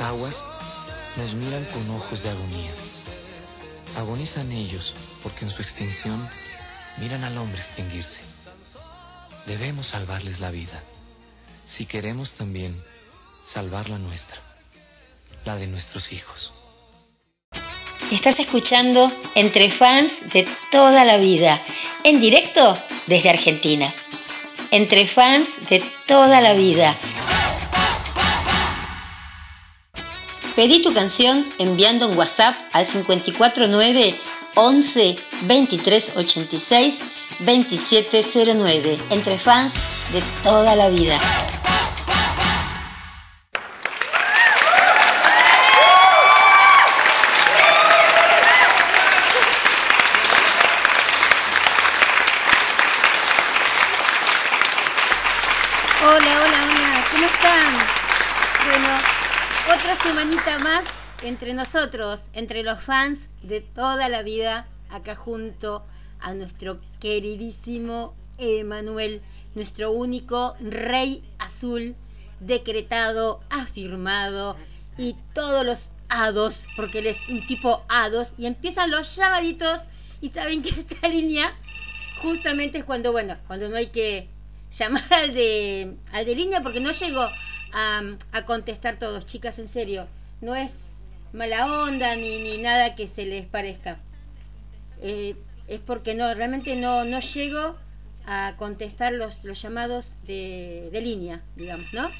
Aguas nos miran con ojos de agonía. Agonizan ellos porque en su extinción miran al hombre extinguirse. Debemos salvarles la vida, si queremos también salvar la nuestra, la de nuestros hijos. Estás escuchando Entre Fans de toda la vida, en directo desde Argentina. Entre Fans de toda la vida Pedí tu canción enviando un WhatsApp al 549 11 23 86 2709. Entre fans de toda la vida. Entre nosotros, entre los fans de toda la vida, acá junto a nuestro queridísimo Emanuel, nuestro único rey azul, decretado, afirmado, y todos los hados, porque él es un tipo hados, y empiezan los llamaditos, y saben que esta línea justamente es cuando, bueno, cuando no hay que llamar al de, al de línea, porque no llego a, a contestar todos, chicas, en serio, no es mala onda ni, ni nada que se les parezca. Eh, es porque no, realmente no, no llego a contestar los, los llamados de, de línea, digamos, ¿no?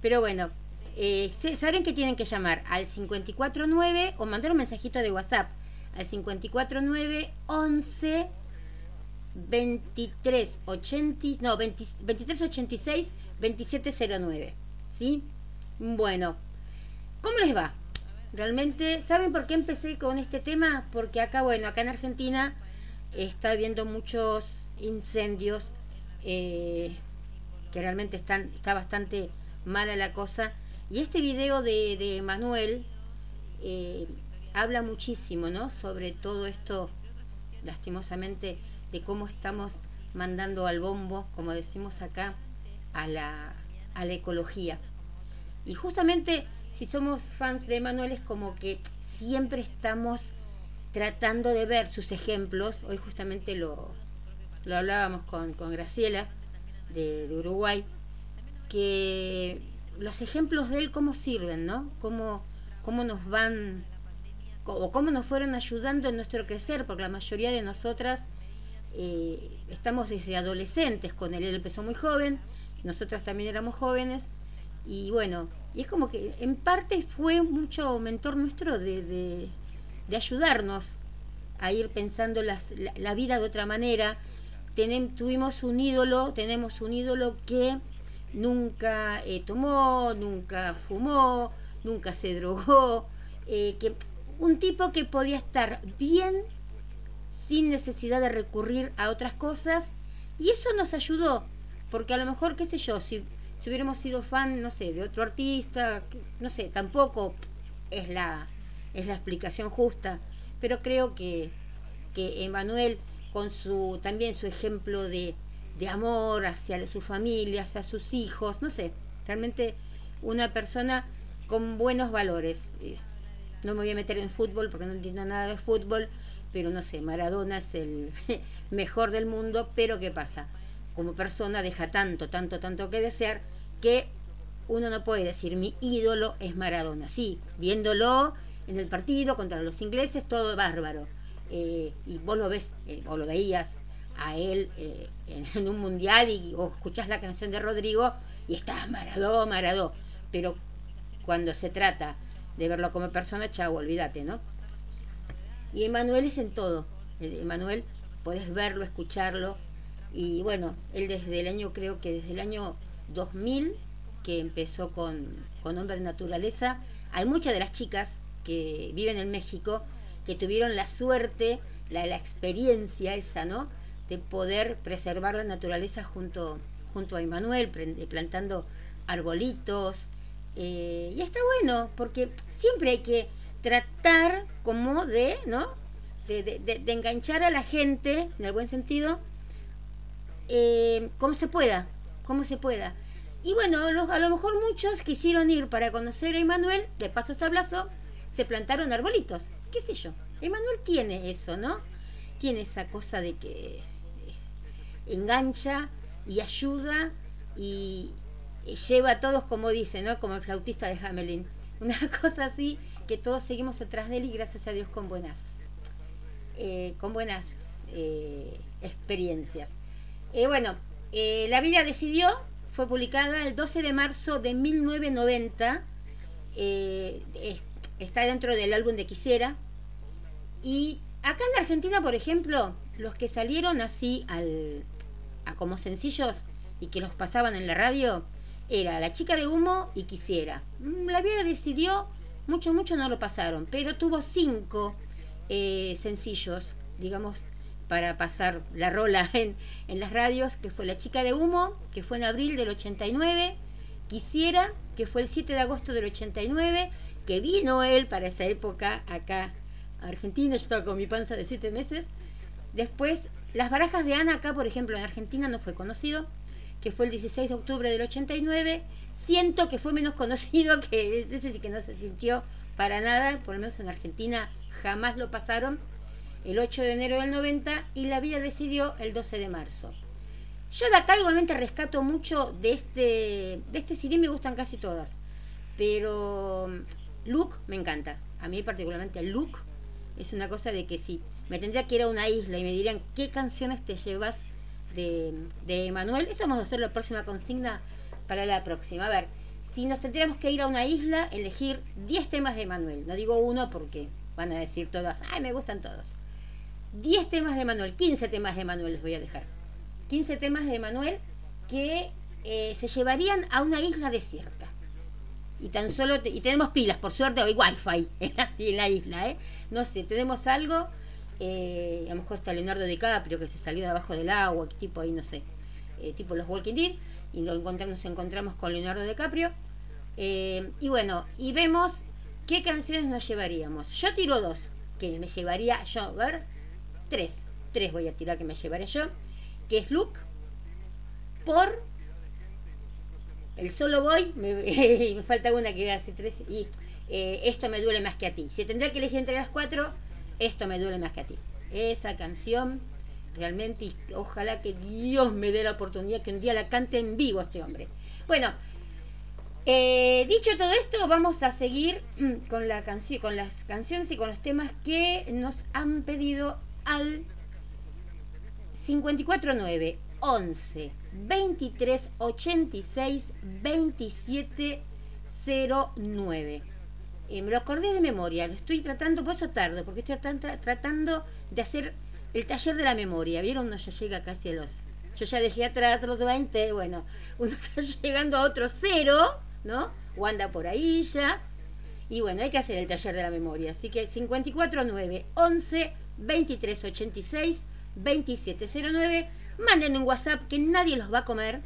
Pero bueno, eh, saben que tienen que llamar al 549 o mandar un mensajito de WhatsApp al 549 11 23 no, 2386 2709. ¿Sí? Bueno, ¿cómo les va? Realmente, ¿saben por qué empecé con este tema? Porque acá, bueno, acá en Argentina está habiendo muchos incendios eh, que realmente están, está bastante mala la cosa. Y este video de, Manuel eh, habla muchísimo, ¿no? Sobre todo esto, lastimosamente, de cómo estamos mandando al bombo, como decimos acá, a la, a la ecología. Y justamente si somos fans de Manuel es como que siempre estamos tratando de ver sus ejemplos. Hoy justamente lo, lo hablábamos con, Graciela de, Uruguay, que los ejemplos de él cómo sirven, ¿no? Cómo, cómo nos van o cómo nos fueron ayudando en nuestro crecer, porque la mayoría de nosotras eh, estamos desde adolescentes con él. Él empezó muy joven, nosotras también éramos jóvenes, y bueno, y es como que en parte fue mucho mentor nuestro de, de, ayudarnos a ir pensando las, la, vida de otra manera. tuvimos un ídolo, tenemos un ídolo que nunca eh, tomó, nunca fumó, nunca se drogó, eh, que un tipo que podía estar bien sin necesidad de recurrir a otras cosas y eso nos ayudó, porque a lo mejor, qué sé yo, si, si hubiéramos sido fan, no sé, de otro artista, no sé, tampoco es la, es la explicación justa, pero creo que, que Emanuel, con su también su ejemplo de, de amor hacia su familia, hacia sus hijos, no sé, realmente una persona con buenos valores. Eh, no me voy a meter en fútbol porque no entiendo nada de fútbol, pero no sé, Maradona es el mejor del mundo, pero ¿qué pasa? Como persona deja tanto, tanto, tanto que desear que uno no puede decir mi ídolo es Maradona. Sí, viéndolo en el partido contra los ingleses, todo bárbaro. Eh, y vos lo ves, eh, lo veías a él eh, en, un mundial y o escuchás la canción de Rodrigo y estás Maradó, Maradó. Pero cuando se trata de verlo como persona, chavo, olvídate, ¿no? Y Emanuel es en todo. Emanuel, podés verlo, escucharlo. Y bueno, él desde el año, creo que desde el año 2000, que empezó con, con Hombre Naturaleza, hay muchas de las chicas que viven en México que tuvieron la suerte, la, la experiencia esa, ¿no? De poder preservar la naturaleza junto, junto a Emanuel, plantando arbolitos. Eh, y está bueno, porque siempre hay que tratar como de, ¿no? De, enganchar a la gente, en el buen sentido, eh, como se pueda, como se pueda. Y bueno, a lo mejor muchos quisieron ir para conocer a Emanuel, de paso sablazo, se plantaron arbolitos, qué sé yo. Emanuel tiene eso, ¿no? Tiene esa cosa de que engancha y ayuda y lleva a todos, como dice, ¿no? Como el flautista de Hamelin. Una cosa así que todos seguimos atrás de él y gracias a Dios con buenas, eh, con buenas eh, experiencias. Eh, bueno, La vida decidió, fue publicada el 12 de marzo de 1990, está dentro del álbum de Quisiera, y acá en Argentina, por ejemplo, los que salieron así al, a como sencillos y que los pasaban en la radio, era La chica de humo y Quisiera. Mm, la vida decidió mucho, mucho no lo pasaron, pero tuvo cinco eh, sencillos, digamos, para pasar la rola en, las radios, que fue La chica de humo, que fue en abril del 89, Quisiera, que fue el 7 de agosto del 89, que vino él para esa época acá a Argentina, yo estaba con mi panza de 7 meses. Después, las barajas de Ana acá, por ejemplo, en Argentina no fue conocido, que fue el 16 de octubre del 89. Siento que fue menos conocido, que ese sí que no se sintió para nada, por lo menos en Argentina jamás lo pasaron, el 8 de enero del 90 y la vida decidió el 12 de marzo. Yo de acá igualmente rescato mucho de este, de este CD, me gustan casi todas, pero Luke me encanta, a mí particularmente Luke es una cosa de que si me tendría que ir a una isla y me dirían qué canciones te llevas de, de Emanuel, eso vamos a hacer la próxima consigna para la próxima. A ver, si nos tendríamos que ir a una isla, elegir 10 temas de Manuel. No digo uno porque van a decir todas, ay, me gustan todos. 10 temas de Manuel, 15 temas de Manuel les voy a dejar. 15 temas de Manuel que eh, se llevarían a una isla desierta. Y tan solo, y tenemos pilas, por suerte, hoy wifi, así en la isla, ¿eh? No sé, tenemos algo, eh, a lo mejor está Leonardo DiCaprio que se salió de abajo del agua, tipo ahí, no sé, eh, tipo los Walking Dead y lo encontramos, nos encontramos con Leonardo DiCaprio. Y bueno, y vemos qué canciones nos llevaríamos. Yo tiro dos, que me llevaría yo, a ver, tres, tres voy a tirar que me llevaría yo, que es Luke, por el solo voy, me, falta una que hace tres, y eh, esto me duele más que a ti. Si tendría que elegir entre las cuatro, esto me duele más que a ti. Esa canción realmente ojalá que Dios me dé la oportunidad que un día la cante en vivo este hombre. Bueno, eh, dicho todo esto, vamos a seguir con, la con las canciones y con los temas que nos han pedido al 549 11 23 86 27 09. me lo acordé de memoria, lo estoy tratando, por eso tarde, porque estoy tratando de hacer el taller de la memoria, ¿vieron? Uno ya llega casi a los... Yo ya dejé atrás los 20, bueno, uno está llegando a otro cero, ¿no? O anda por ahí ya. Y bueno, hay que hacer el taller de la memoria. Así que 549 11 23 86 2709. Manden un WhatsApp que nadie los va a comer.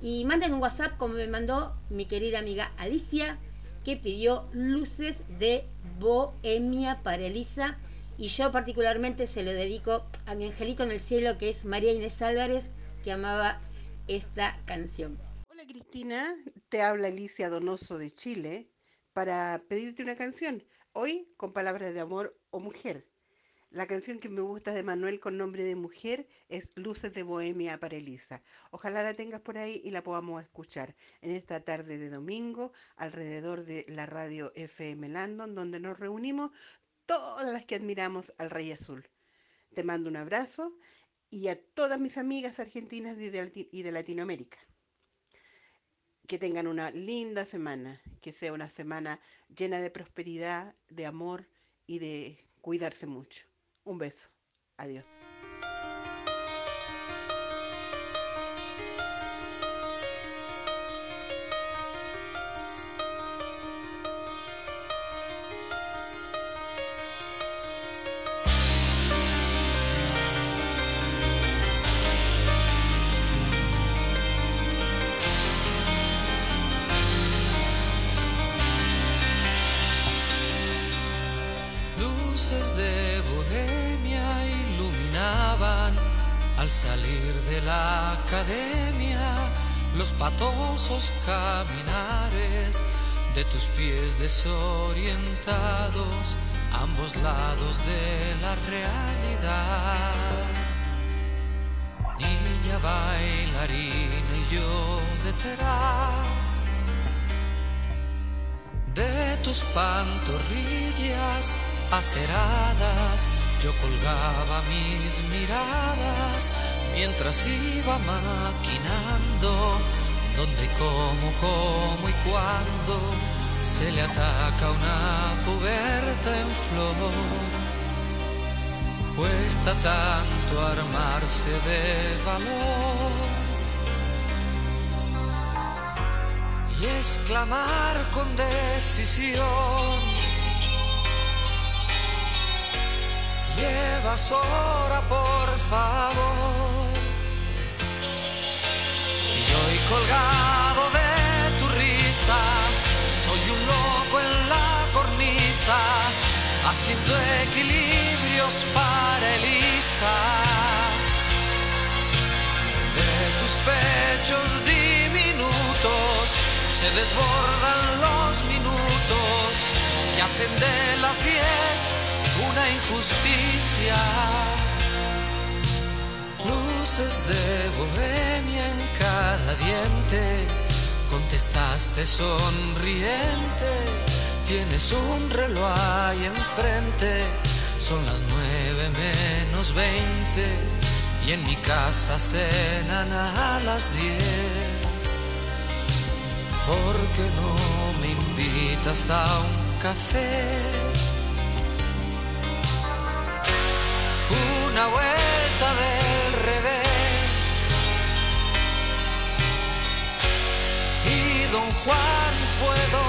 Y manden un WhatsApp como me mandó mi querida amiga Alicia, que pidió luces de Bohemia para Elisa y yo particularmente se lo dedico a mi angelito en el cielo, que es María Inés Álvarez, que amaba esta canción. Hola Cristina, te habla Alicia Donoso de Chile para pedirte una canción, hoy con palabras de amor o mujer. La canción que me gusta de Manuel con nombre de mujer es Luces de Bohemia para Elisa. Ojalá la tengas por ahí y la podamos escuchar en esta tarde de domingo alrededor de la radio FM Landon, donde nos reunimos todas las que admiramos al Rey Azul. Te mando un abrazo y a todas mis amigas argentinas y de Latinoamérica. Que tengan una linda semana, que sea una semana llena de prosperidad, de amor y de cuidarse mucho. Un beso. Adiós. Pies desorientados, ambos lados de la realidad. Niña bailarina y yo detrás de tus pantorrillas aceradas, yo colgaba mis miradas mientras iba maquinando dónde, cómo, cómo y cuándo se le ataca una cubierta en flor. Cuesta tanto armarse de valor y exclamar con decisión. Llevas hora, por favor colgado de tu haciendo equilibrios para Elisa. De tus pechos diminutos se desbordan los minutos que hacen de las diez una injusticia. Luces de bohemia en cada diente, contestaste sonriente, tienes un reloj ahí enfrente, son las nueve menos veinte y en mi casa cenan a las diez. ¿Por qué no me invitas a un café? una vuelta del revés. Y don Juan fue doña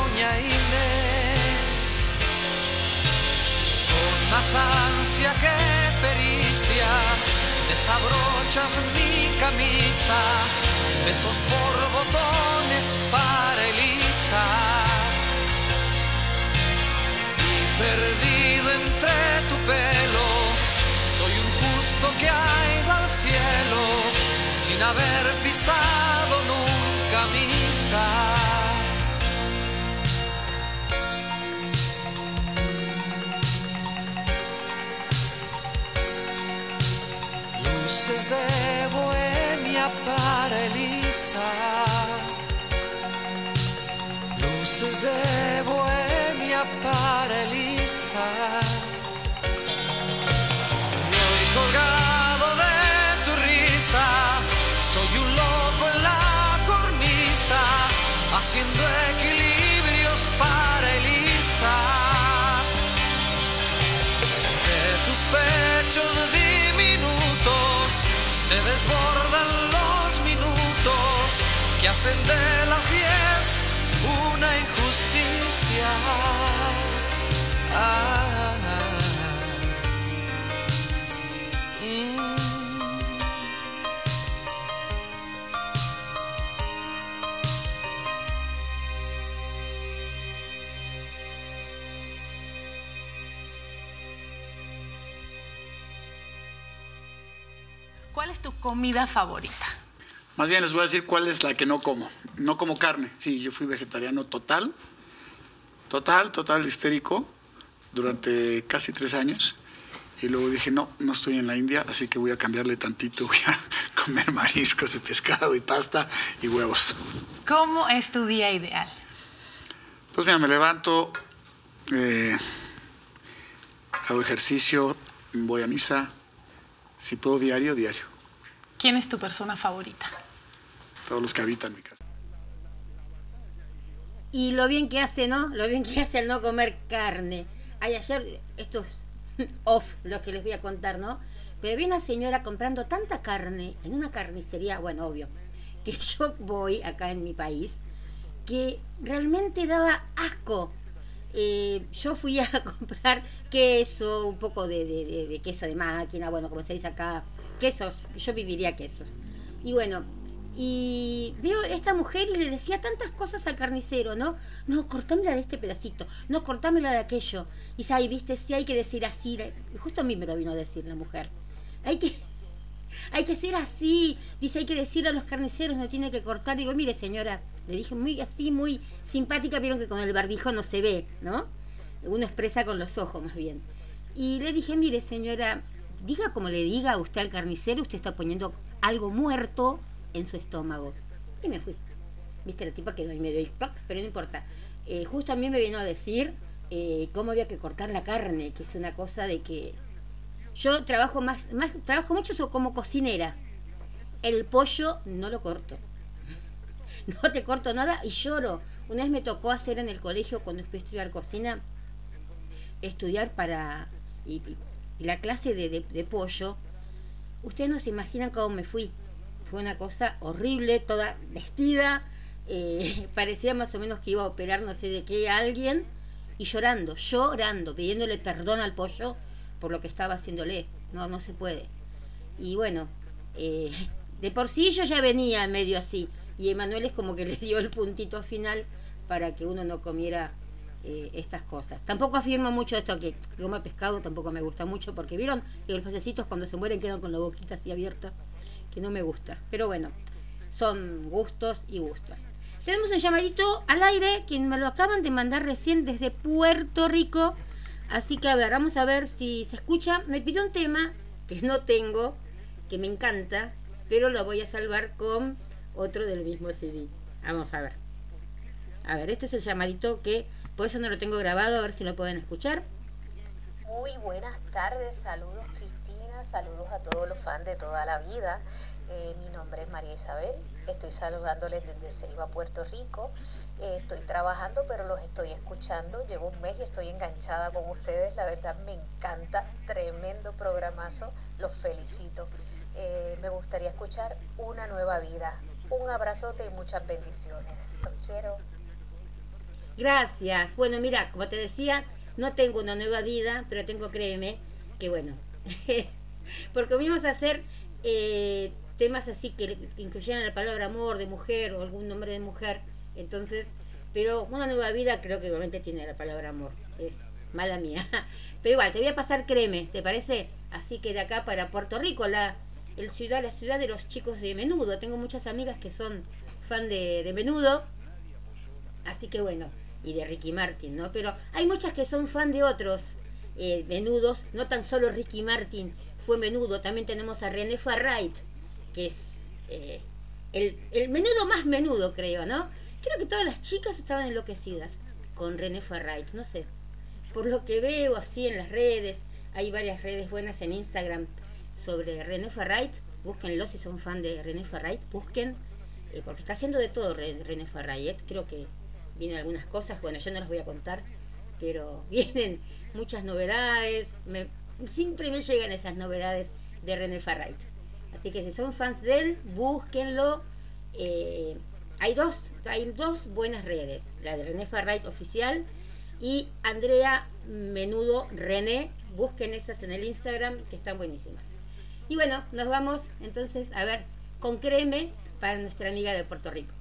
más ansia que pericia, desabrochas mi camisa, besos por botones para Elisa. Perdido entre tu pelo soy un justo que ha ido al cielo sin haber pisado nunca misa. Luces de bohemia para Elisa. Luces de bohemia para Elisa. Y hoy colgado de tu risa, soy un loco en la cornisa, haciendo ¿Cuál es tu comida favorita? Más bien les voy a decir cuál es la que no como. No como carne. Sí, yo fui vegetariano total. Total, total histérico durante casi tres años. Y luego dije, no, no estoy en la India, así que voy a cambiarle tantito. Voy a comer mariscos y pescado y pasta y huevos. ¿Cómo es tu día ideal? Pues mira, me levanto, eh, hago ejercicio, voy a misa. Si puedo diario, diario. ¿Quién es tu persona favorita? Todos los que habitan mi casa. Y lo bien que hace, ¿no? Lo bien que hace al no comer carne. Ay, ayer, esto es off lo que les voy a contar, ¿no? Pero vi una señora comprando tanta carne en una carnicería, bueno, obvio, que yo voy acá en mi país, que realmente daba asco. Eh, yo fui a comprar queso, un poco de- de queso de máquina, bueno, como se dice acá, quesos, yo viviría quesos. Y bueno, y veo esta mujer y le decía tantas cosas al carnicero, ¿no? No, cortámela de este pedacito, no, cortámela de aquello. Y ay, viste, sí hay que decir así. Justo a mí me lo vino a decir la mujer. Hay que, hay que ser así. Dice, hay que decir a los carniceros, no tiene que cortar. Digo, mire señora, le dije muy así, muy simpática, vieron que con el barbijo no se ve, ¿no? Uno expresa con los ojos más bien. Y le dije, mire señora, diga como le diga a usted al carnicero, usted está poniendo algo muerto en su estómago. Y me fui. Viste, la tipa quedó ahí medio ¡plac! pero no importa. Eh, justo a mí me vino a decir eh, cómo había que cortar la carne, que es una cosa de que yo trabajo más, más trabajo mucho como cocinera. El pollo no lo corto. No te corto nada y lloro. Una vez me tocó hacer en el colegio cuando fui a estudiar cocina, estudiar para y, y- y la clase de, de- de pollo. Ustedes no se imaginan cómo me fui. Fue una cosa horrible, toda vestida. eh, parecía más o menos que iba a operar no sé de qué a alguien. Y llorando, llorando, pidiéndole perdón al pollo por lo que estaba haciéndole. No, no se puede. Y bueno, eh, de por sí yo ya venía medio así. Y Emanuel es como que le dio el puntito final para que uno no comiera eh, estas cosas. Tampoco afirmo mucho esto que, come pescado, tampoco me gusta mucho, porque vieron que los pececitos cuando se mueren quedan con la boquita así abierta, que no me gusta. Pero bueno, son gustos y gustos. Tenemos un llamadito al aire, quien me lo acaban de mandar recién desde Puerto Rico. Así que a ver, vamos a ver si se escucha. Me pidió un tema que no tengo, que me encanta, pero lo voy a salvar con otro del mismo CD. Vamos a ver. A ver, este es el llamadito que por eso no lo tengo grabado, a ver si lo pueden escuchar. Muy buenas tardes, saludos saludos a todos los fans de toda la vida. Eh, mi nombre es María Isabel, estoy saludándoles desde Ceiba, Puerto Rico. Eh, estoy trabajando, pero los estoy escuchando. Llevo un mes y estoy enganchada con ustedes. La verdad me encanta, tremendo programazo. Los felicito. Eh, me gustaría escuchar una nueva vida. Un abrazote y muchas bendiciones. Los quiero. Gracias. Bueno, mira, como te decía, no tengo una nueva vida, pero tengo, créeme, que bueno. Porque vamos a hacer eh, temas así que incluyeran la palabra amor de mujer o algún nombre de mujer. Entonces, pero una nueva vida creo que igualmente tiene la palabra amor. Es mala mía. Pero igual, te voy a pasar creme, ¿te parece? Así que de acá para Puerto Rico, la, el ciudad, la ciudad de los chicos de menudo. Tengo muchas amigas que son fan de, de menudo. Así que bueno, y de Ricky Martin, ¿no? Pero hay muchas que son fan de otros eh, menudos, no tan solo Ricky Martin fue menudo, también tenemos a René Farright, que es eh, el, menudo más menudo, creo, ¿no? Creo que todas las chicas estaban enloquecidas con René Farright, no sé. Por lo que veo así en las redes, hay varias redes buenas en Instagram sobre René Farright, búsquenlo si son fan de René Farright, busquen, eh, porque está haciendo de todo René Farright, creo que vienen algunas cosas, bueno, yo no las voy a contar, pero vienen muchas novedades, me, siempre me llegan esas novedades de René Farright. Así que si son fans de él, búsquenlo. Eh, hay dos, hay dos buenas redes, la de René Farright oficial y Andrea Menudo René. Busquen esas en el Instagram que están buenísimas. Y bueno, nos vamos entonces a ver con creme para nuestra amiga de Puerto Rico.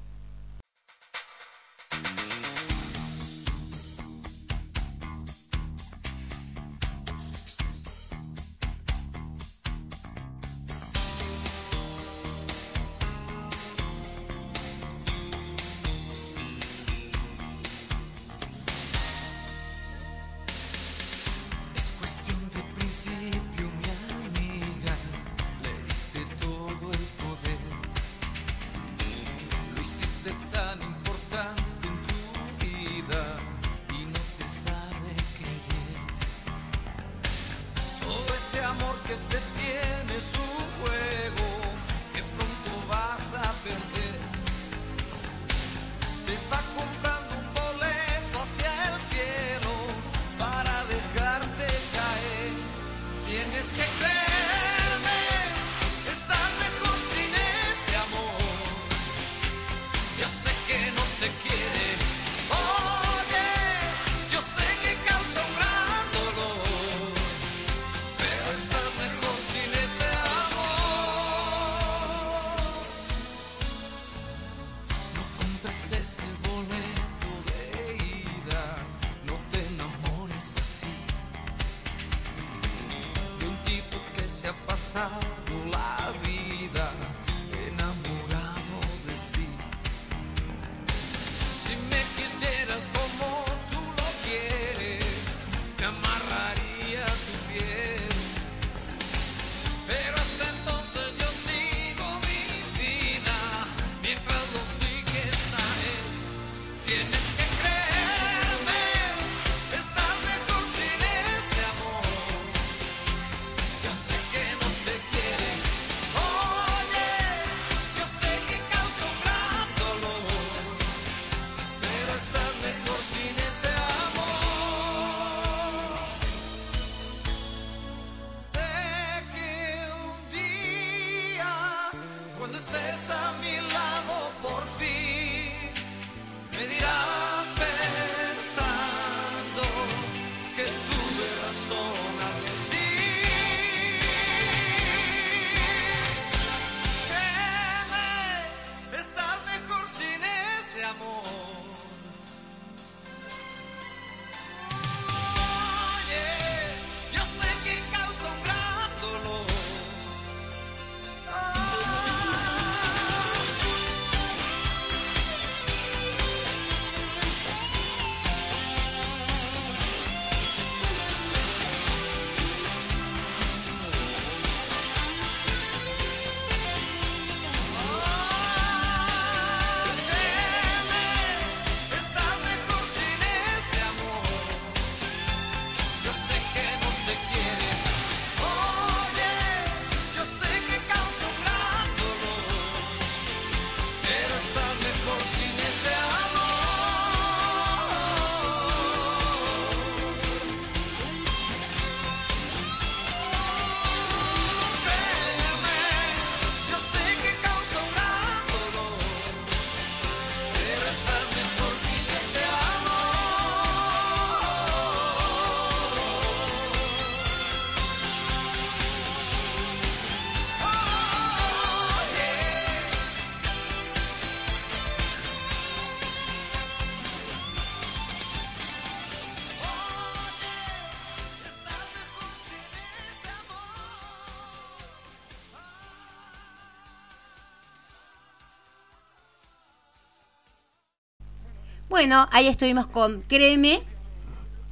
Bueno, ahí estuvimos con Créeme,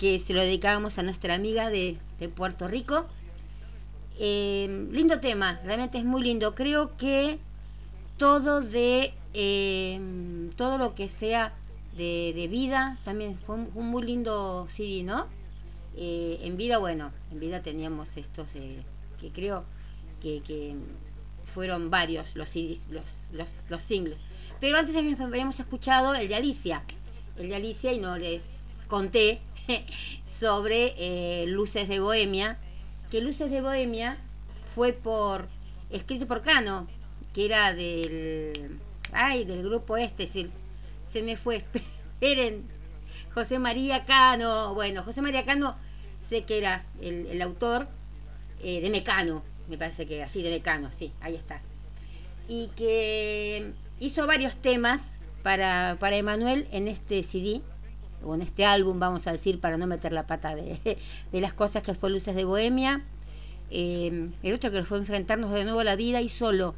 que se lo dedicábamos a nuestra amiga de, de Puerto Rico. Eh, lindo tema, realmente es muy lindo. Creo que todo de eh, todo lo que sea de, de vida también fue un, muy lindo CD, ¿no? Eh, en vida, bueno, en vida teníamos estos de, que creo que, que fueron varios los, CDs, los, los, los singles. Pero antes habíamos escuchado el de Alicia, el de Alicia y no les conté sobre eh, Luces de Bohemia, que Luces de Bohemia fue por escrito por Cano, que era del ay, del grupo este, se, se me fue. Esperen, José María Cano, bueno, José María Cano sé que era el, el autor eh, de Mecano, me parece que así de Mecano, sí, ahí está. Y que hizo varios temas para, para Emanuel en este CD, o en este álbum, vamos a decir, para no meter la pata de, de las cosas que fue Luces de Bohemia. Eh, el otro que fue enfrentarnos de nuevo a la vida y solo.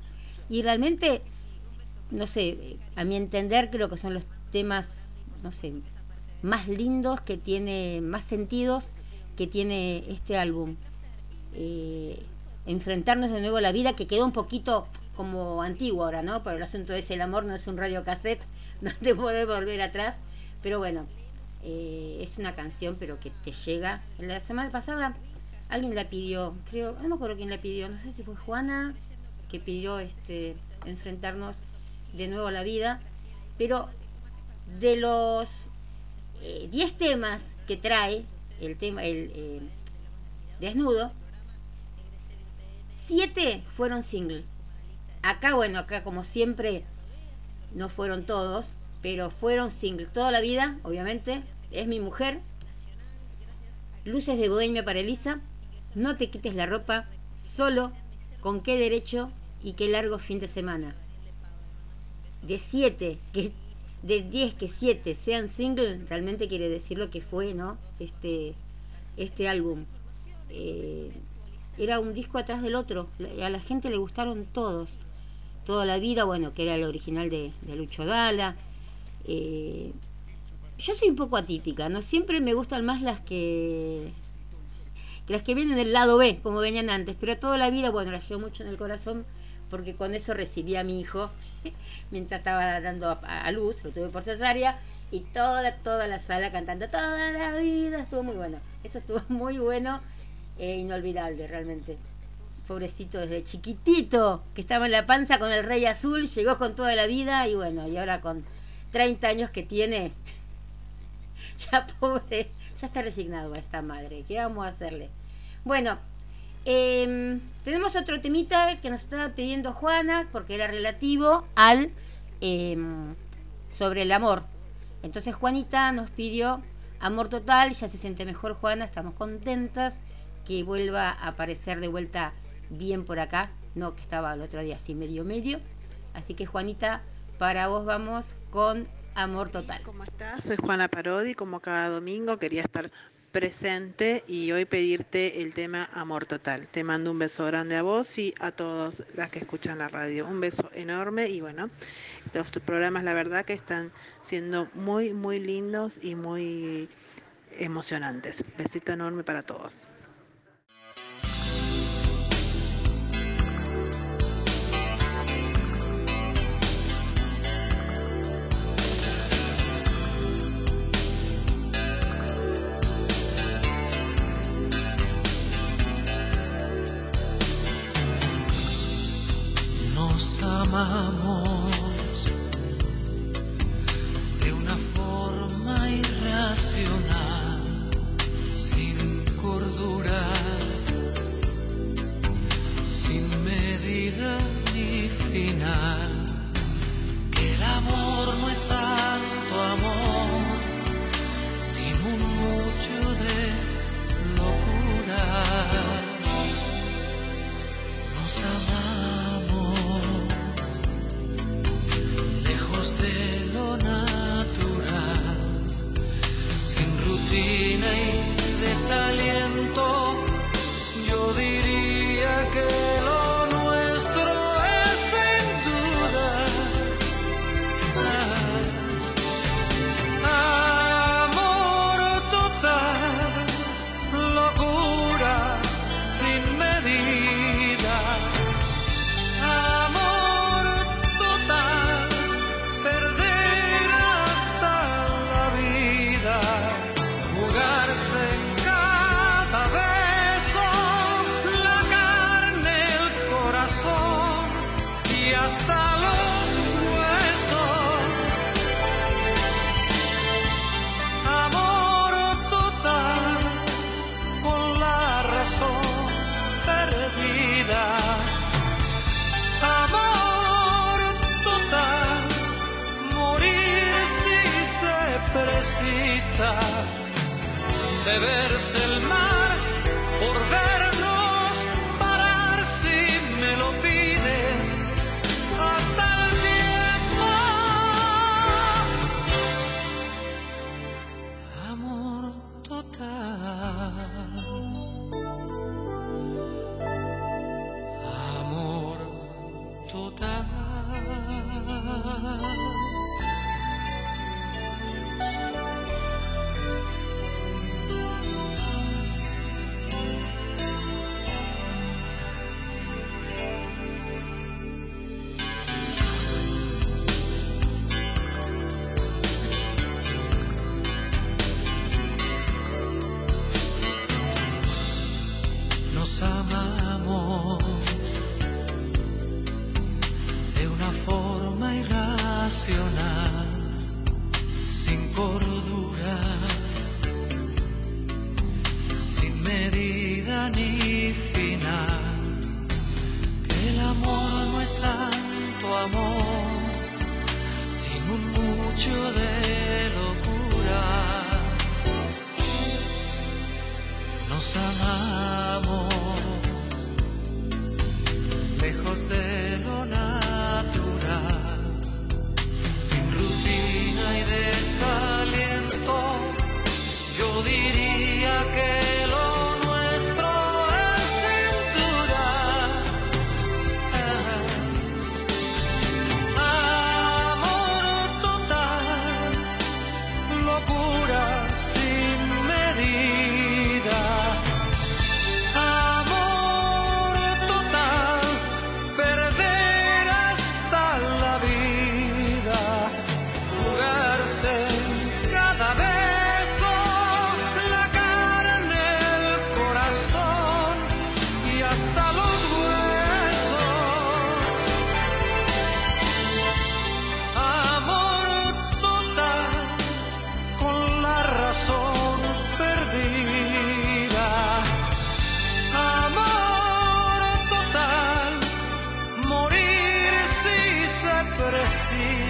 Y realmente, no sé, a mi entender creo que son los temas, no sé, más lindos que tiene, más sentidos que tiene este álbum. Eh, enfrentarnos de nuevo a la vida, que quedó un poquito como antiguo ahora, ¿no? Por el asunto es el amor no es un radiocassette donde podés volver atrás. Pero bueno, eh, es una canción, pero que te llega. La semana pasada alguien la pidió, creo, no me acuerdo quién la pidió, no sé si fue Juana, que pidió este enfrentarnos de nuevo a la vida. Pero de los 10 eh, temas que trae el tema, el eh, desnudo, siete fueron single. Acá, bueno, acá como siempre, no fueron todos, pero fueron single. Toda la vida, obviamente, es mi mujer. Luces de Bohemia para Elisa. No te quites la ropa. Solo. ¿Con qué derecho? Y qué largo fin de semana. De siete, que de diez que siete sean single, realmente quiere decir lo que fue, ¿no? Este, este álbum. Eh, era un disco atrás del otro. A la gente le gustaron todos. Toda la vida, bueno, que era el original de, de Lucho Dala. Eh, yo soy un poco atípica, ¿no? Siempre me gustan más las que, las que vienen del lado B, como venían antes, pero toda la vida, bueno, las llevo mucho en el corazón porque con eso recibí a mi hijo mientras estaba dando a, a luz, lo tuve por cesárea, y toda, toda la sala cantando toda la vida, estuvo muy bueno, eso estuvo muy bueno e inolvidable realmente. Pobrecito desde chiquitito, que estaba en la panza con el rey azul, llegó con toda la vida y bueno, y ahora con 30 años que tiene, ya pobre, ya está resignado a esta madre. ¿Qué vamos a hacerle? Bueno, eh, tenemos otro temita que nos estaba pidiendo Juana, porque era relativo al eh, sobre el amor. Entonces Juanita nos pidió amor total, ya se siente mejor Juana, estamos contentas que vuelva a aparecer de vuelta bien por acá, no que estaba el otro día así medio medio. Así que Juanita, para vos vamos con Amor Total. ¿Cómo estás? Soy Juana Parodi, como cada domingo quería estar presente y hoy pedirte el tema Amor Total. Te mando un beso grande a vos y a todos las que escuchan la radio. Un beso enorme y bueno, los programas la verdad que están siendo muy, muy lindos y muy emocionantes. Besito enorme para todos.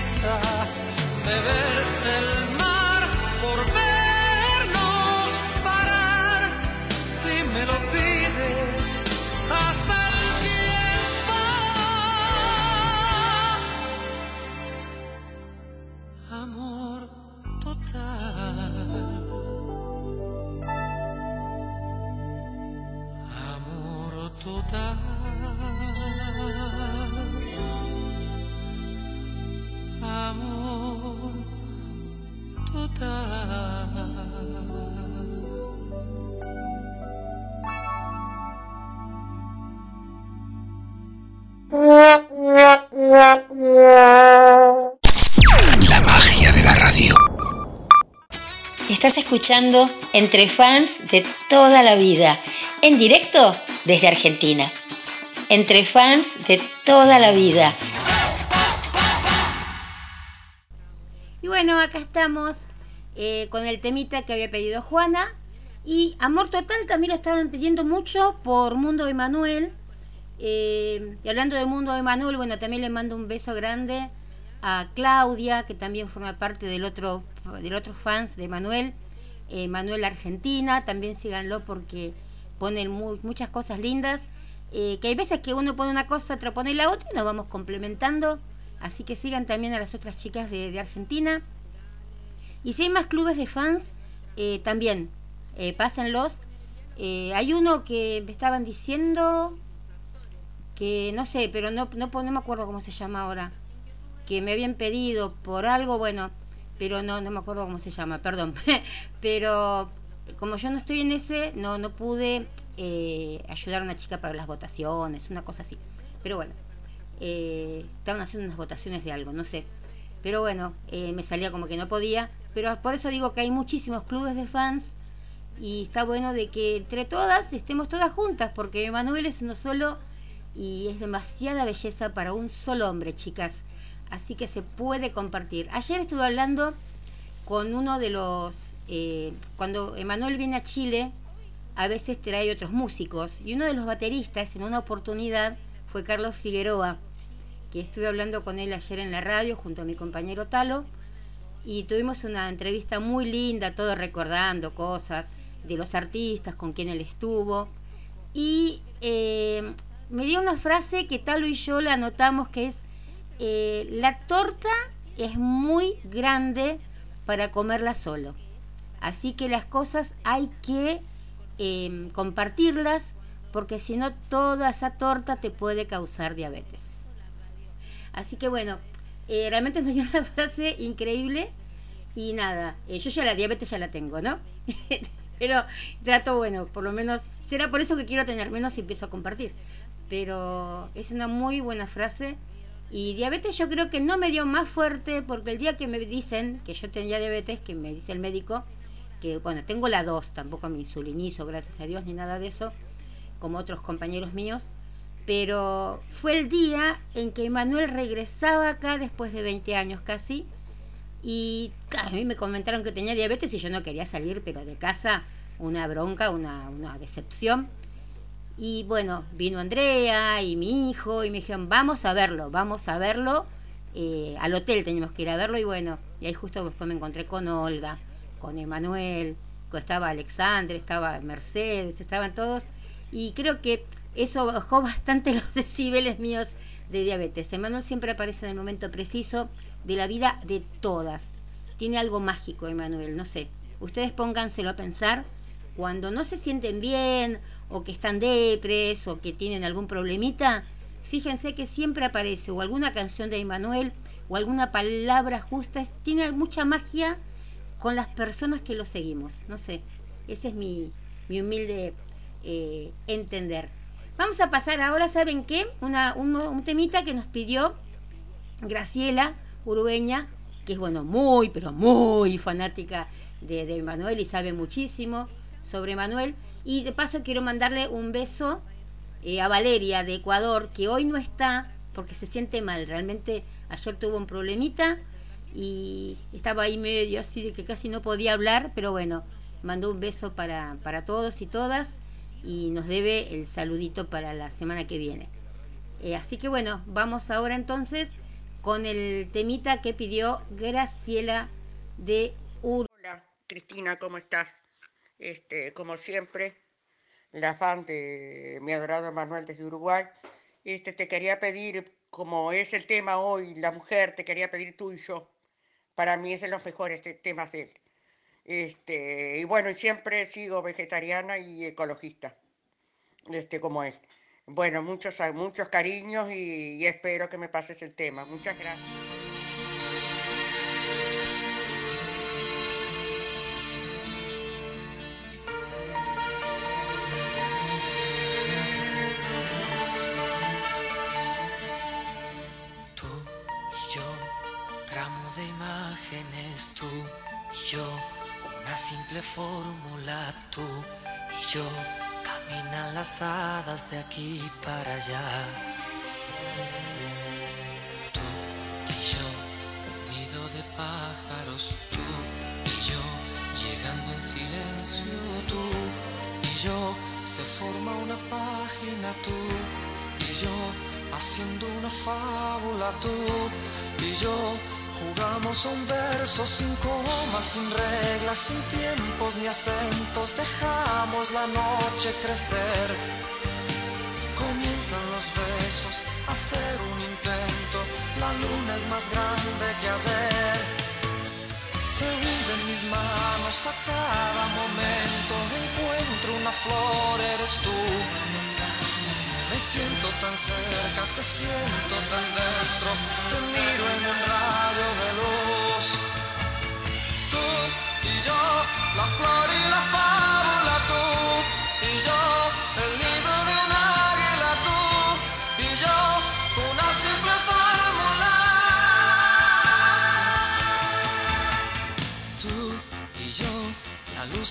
Precisa, beberse el escuchando Entre Fans de toda la vida, en directo desde Argentina. Entre Fans de toda la vida. Y bueno, acá estamos eh, con el temita que había pedido Juana. Y Amor Total también lo estaban pidiendo mucho por Mundo de Manuel. Eh, y hablando de Mundo de Manuel, bueno, también le mando un beso grande a Claudia, que también forma parte del otro, del otro fans de Manuel, eh, Manuel Argentina, también síganlo porque ponen mu- muchas cosas lindas, eh, que hay veces que uno pone una cosa, otra pone la otra y nos vamos complementando, así que sigan también a las otras chicas de, de Argentina. Y si hay más clubes de fans, eh, también eh, pásenlos. Eh, hay uno que me estaban diciendo que no sé, pero no, no, no me acuerdo cómo se llama ahora que me habían pedido por algo, bueno, pero no, no me acuerdo cómo se llama, perdón. pero como yo no estoy en ese, no, no pude eh, ayudar a una chica para las votaciones, una cosa así. Pero bueno, eh, estaban haciendo unas votaciones de algo, no sé. Pero bueno, eh, me salía como que no podía. Pero por eso digo que hay muchísimos clubes de fans y está bueno de que entre todas estemos todas juntas, porque Manuel es uno solo y es demasiada belleza para un solo hombre, chicas. Así que se puede compartir. Ayer estuve hablando con uno de los... eh, cuando Emanuel viene a Chile, a veces trae otros músicos. Y uno de los bateristas, en una oportunidad, fue Carlos Figueroa, que estuve hablando con él ayer en la radio junto a mi compañero Talo. Y tuvimos una entrevista muy linda, todo recordando cosas. de los artistas con quien él estuvo. Y eh, me dio una frase que Talo y yo la notamos que es, eh, la torta es muy grande para comerla solo. Así que las cosas hay que em, compartirlas porque si no toda esa torta te puede causar diabetes. Así que bueno, eh, realmente dio una frase increíble y nada, eh, yo ya la diabetes ya la tengo, ¿no? Pero trato, bueno, por lo menos, será por eso que quiero tener menos y empiezo a compartir. Pero es una muy buena frase. Y diabetes yo creo que no me dio más fuerte porque el día que me dicen que yo tenía diabetes, que me dice el médico, que bueno, tengo la 2, tampoco me insulinizo, gracias a Dios, ni nada de eso, como otros compañeros míos, pero fue el día en que Manuel regresaba acá después de 20 años casi y a mí me comentaron que tenía diabetes y yo no quería salir, pero de casa una bronca, una, una decepción. Y bueno, vino Andrea y mi hijo y me dijeron, vamos a verlo, vamos a verlo. Eh, al hotel teníamos que ir a verlo y bueno, y ahí justo después me encontré con Olga, con Emanuel, estaba Alexandre, estaba Mercedes, estaban todos. Y creo que eso bajó bastante los decibeles míos de diabetes. Emanuel siempre aparece en el momento preciso de la vida de todas. Tiene algo mágico, Emanuel, no sé. Ustedes pónganselo a pensar cuando no se sienten bien o que están depres o que tienen algún problemita. Fíjense que siempre aparece o alguna canción de Emanuel o alguna palabra justa. Tiene mucha magia con las personas que lo seguimos. No sé, ese es mi, humilde eh, entender. Vamos a pasar ahora, ¿saben qué? Una, un, un temita que nos pidió Graciela urugueña, que es bueno, muy, pero muy fanática de, de Manuel y sabe muchísimo sobre Manuel. Y de paso quiero mandarle un beso eh, a Valeria de Ecuador, que hoy no está porque se siente mal. Realmente ayer tuvo un problemita y estaba ahí medio así de que casi no podía hablar, pero bueno, mandó un beso para, para todos y todas y nos debe el saludito para la semana que viene. Eh, así que bueno, vamos ahora entonces con el temita que pidió Graciela de Uruguay. Hola, Cristina, ¿cómo estás? Este, como siempre, la fan de mi adorado Manuel desde Uruguay. Este, te quería pedir, como es el tema hoy, la mujer, te quería pedir tú y yo. Para mí es de los mejores temas de él. Este, y bueno, siempre sigo vegetariana y ecologista, este, como él. Bueno, muchos, muchos cariños y, espero que me pases el tema. Muchas gracias. Una simple fórmula, tú y yo Caminan las hadas de aquí para allá. Tú y yo, nido de pájaros, tú y yo, llegando en silencio, tú y yo, se forma una página, tú y yo, haciendo una fábula, tú y yo Jugamos un verso sin comas, sin reglas, sin tiempos ni acentos. Dejamos la noche crecer. Comienzan los besos, a hacer un intento. La luna es más grande que ayer. Se hunden mis manos a cada momento. Encuentro una flor, eres tú siento tan cerca, te siento tan dentro, te miro en un rayo de luz. Tú y yo, la flor y la fábula,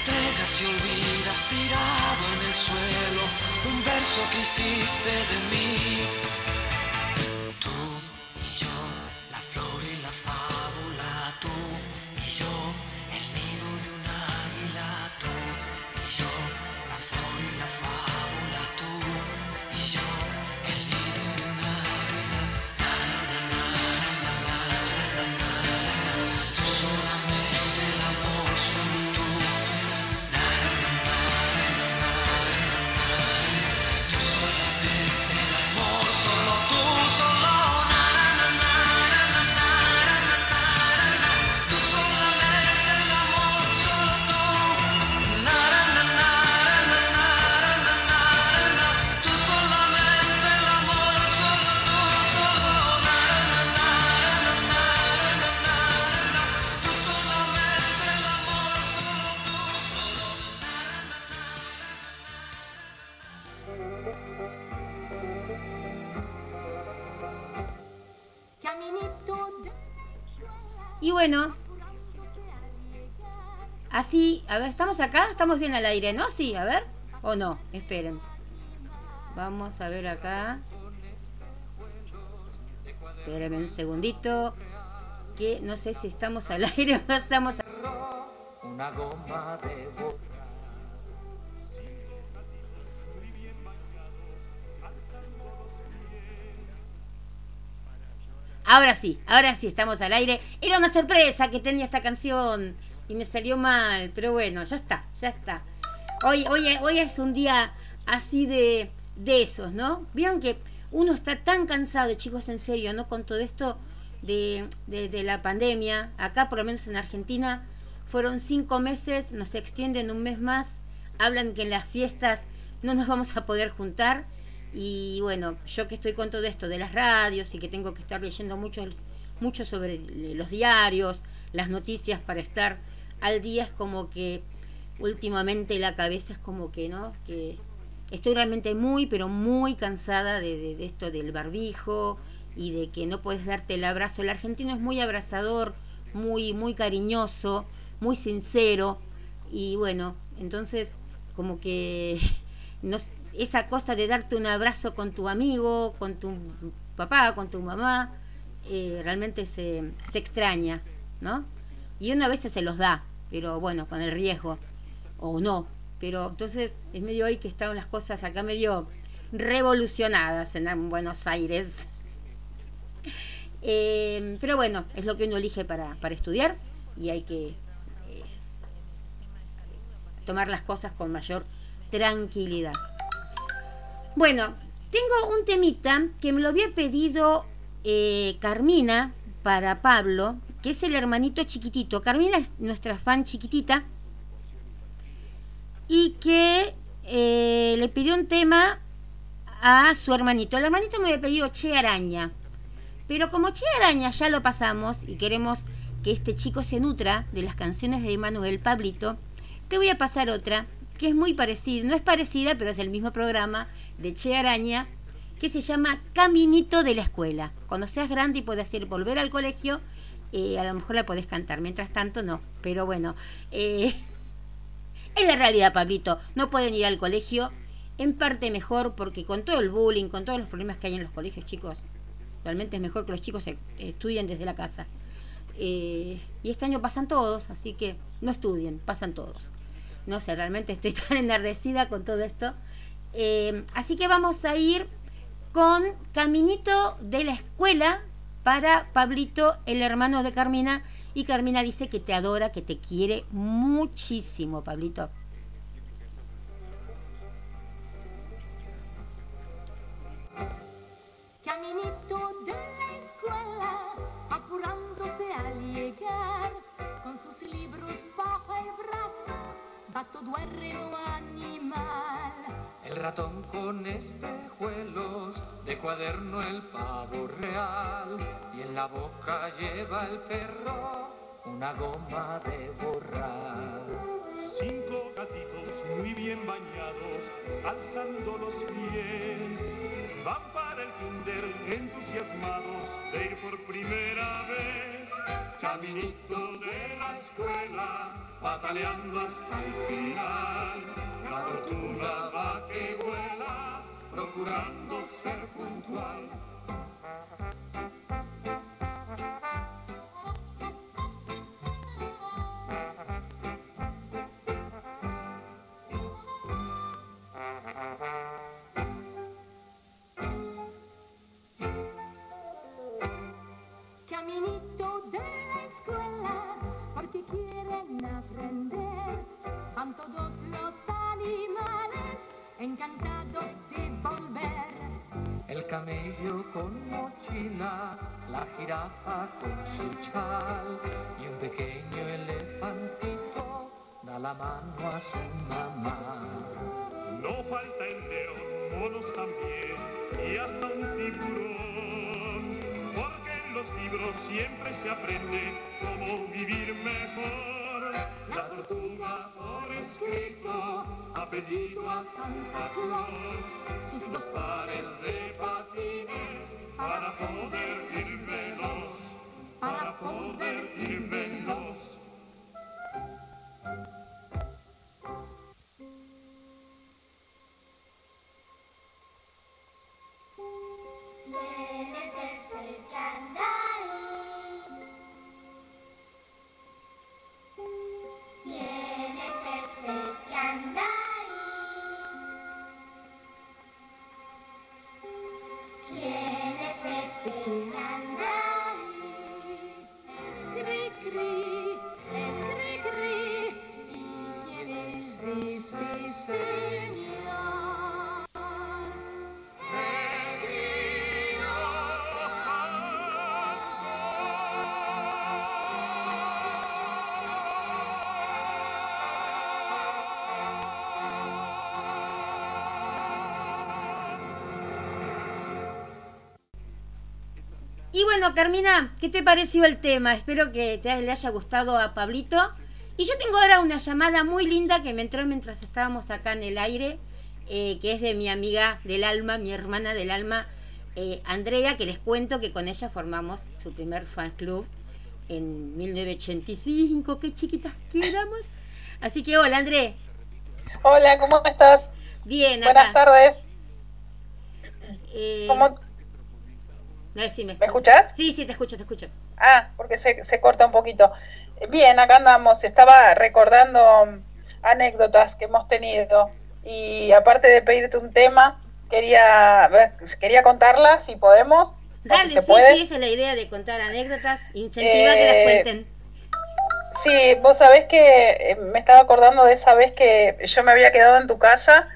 Entregas y olvidas tirado en el suelo un verso que hiciste de mí. Bueno, así, a ver, ¿estamos acá? ¿Estamos bien al aire, no? Sí, a ver. ¿O no? Esperen. Vamos a ver acá. Espérenme un segundito. Que no sé si estamos al aire o no estamos Ahora sí, ahora sí, estamos al aire. Era una sorpresa que tenía esta canción y me salió mal, pero bueno, ya está, ya está. Hoy, hoy, hoy es un día así de, de esos, ¿no? Vieron que uno está tan cansado, chicos, en serio, ¿no? Con todo esto de, de, de la pandemia. Acá, por lo menos en Argentina, fueron cinco meses, nos extienden un mes más. Hablan que en las fiestas no nos vamos a poder juntar. Y bueno, yo que estoy con todo esto de las radios y que tengo que estar leyendo mucho, mucho sobre los diarios, las noticias para estar al día, es como que últimamente la cabeza es como que, ¿no? Que estoy realmente muy, pero muy cansada de, de- esto del barbijo y de que no puedes darte el abrazo. El argentino es muy abrazador, muy, muy cariñoso, muy sincero. Y bueno, entonces como que no esa cosa de darte un abrazo con tu amigo, con tu papá, con tu mamá, eh, realmente se, se extraña, ¿no? Y uno a veces se los da, pero bueno, con el riesgo, o no. Pero entonces es medio hoy que están las cosas acá medio revolucionadas en Buenos Aires. Eh, pero bueno, es lo que uno elige para, para estudiar y hay que eh, tomar las cosas con mayor tranquilidad. Bueno, tengo un temita que me lo había pedido eh, Carmina para Pablo, que es el hermanito chiquitito. Carmina es nuestra fan chiquitita y que eh, le pidió un tema a su hermanito. El hermanito me había pedido Che Araña. Pero como Che Araña ya lo pasamos y queremos que este chico se nutra de las canciones de Manuel Pablito, te voy a pasar otra que es muy parecida, no es parecida, pero es del mismo programa de Che Araña, que se llama Caminito de la Escuela. Cuando seas grande y puedas ir volver al colegio, eh, a lo mejor la podés cantar. Mientras tanto, no. Pero bueno, eh, es la realidad, Pablito. No pueden ir al colegio. En parte mejor porque con todo el bullying, con todos los problemas que hay en los colegios, chicos, realmente es mejor que los chicos estudien desde la casa. Eh, y este año pasan todos, así que no estudien, pasan todos. No sé, realmente estoy tan enardecida con todo esto. Eh, así que vamos a ir con Caminito de la Escuela para Pablito, el hermano de Carmina. Y Carmina dice que te adora, que te quiere muchísimo, Pablito. Caminito de la escuela, apurándose al llegar, con sus libros bajo el brazo, todo reino animal. El ratón con espejuelos, de cuaderno el pavo real, y en la boca lleva el perro una goma de borrar. Cinco gatitos muy bien bañados, alzando los pies, van para el kinder entusiasmados de ir por primera vez. Caminito de la escuela, pataleando hasta el final. La tortuga va que vuela, procurando ser puntual. Bueno, Carmina, ¿qué te pareció el tema? Espero que te le haya gustado a Pablito. Y yo tengo ahora una llamada muy linda que me entró mientras estábamos acá en el aire, eh, que es de mi amiga del alma, mi hermana del alma, eh, Andrea, que les cuento que con ella formamos su primer fan club en 1985. Qué chiquitas que éramos. Así que hola, André. Hola, ¿cómo estás? Bien, Buenas acá. tardes. Eh, ¿Cómo- ¿Me escuchás? Sí, sí, te escucho, te escucho. Ah, porque se, se corta un poquito. Bien, acá andamos. Estaba recordando anécdotas que hemos tenido. Y aparte de pedirte un tema, quería, ver, quería contarlas, si podemos. si Dale, se sí, puede. sí, esa es la idea de contar anécdotas. Incentiva que las Eh, cuenten. Sí, vos sabés que eh, me estaba acordando de esa vez que yo me había quedado en tu casa,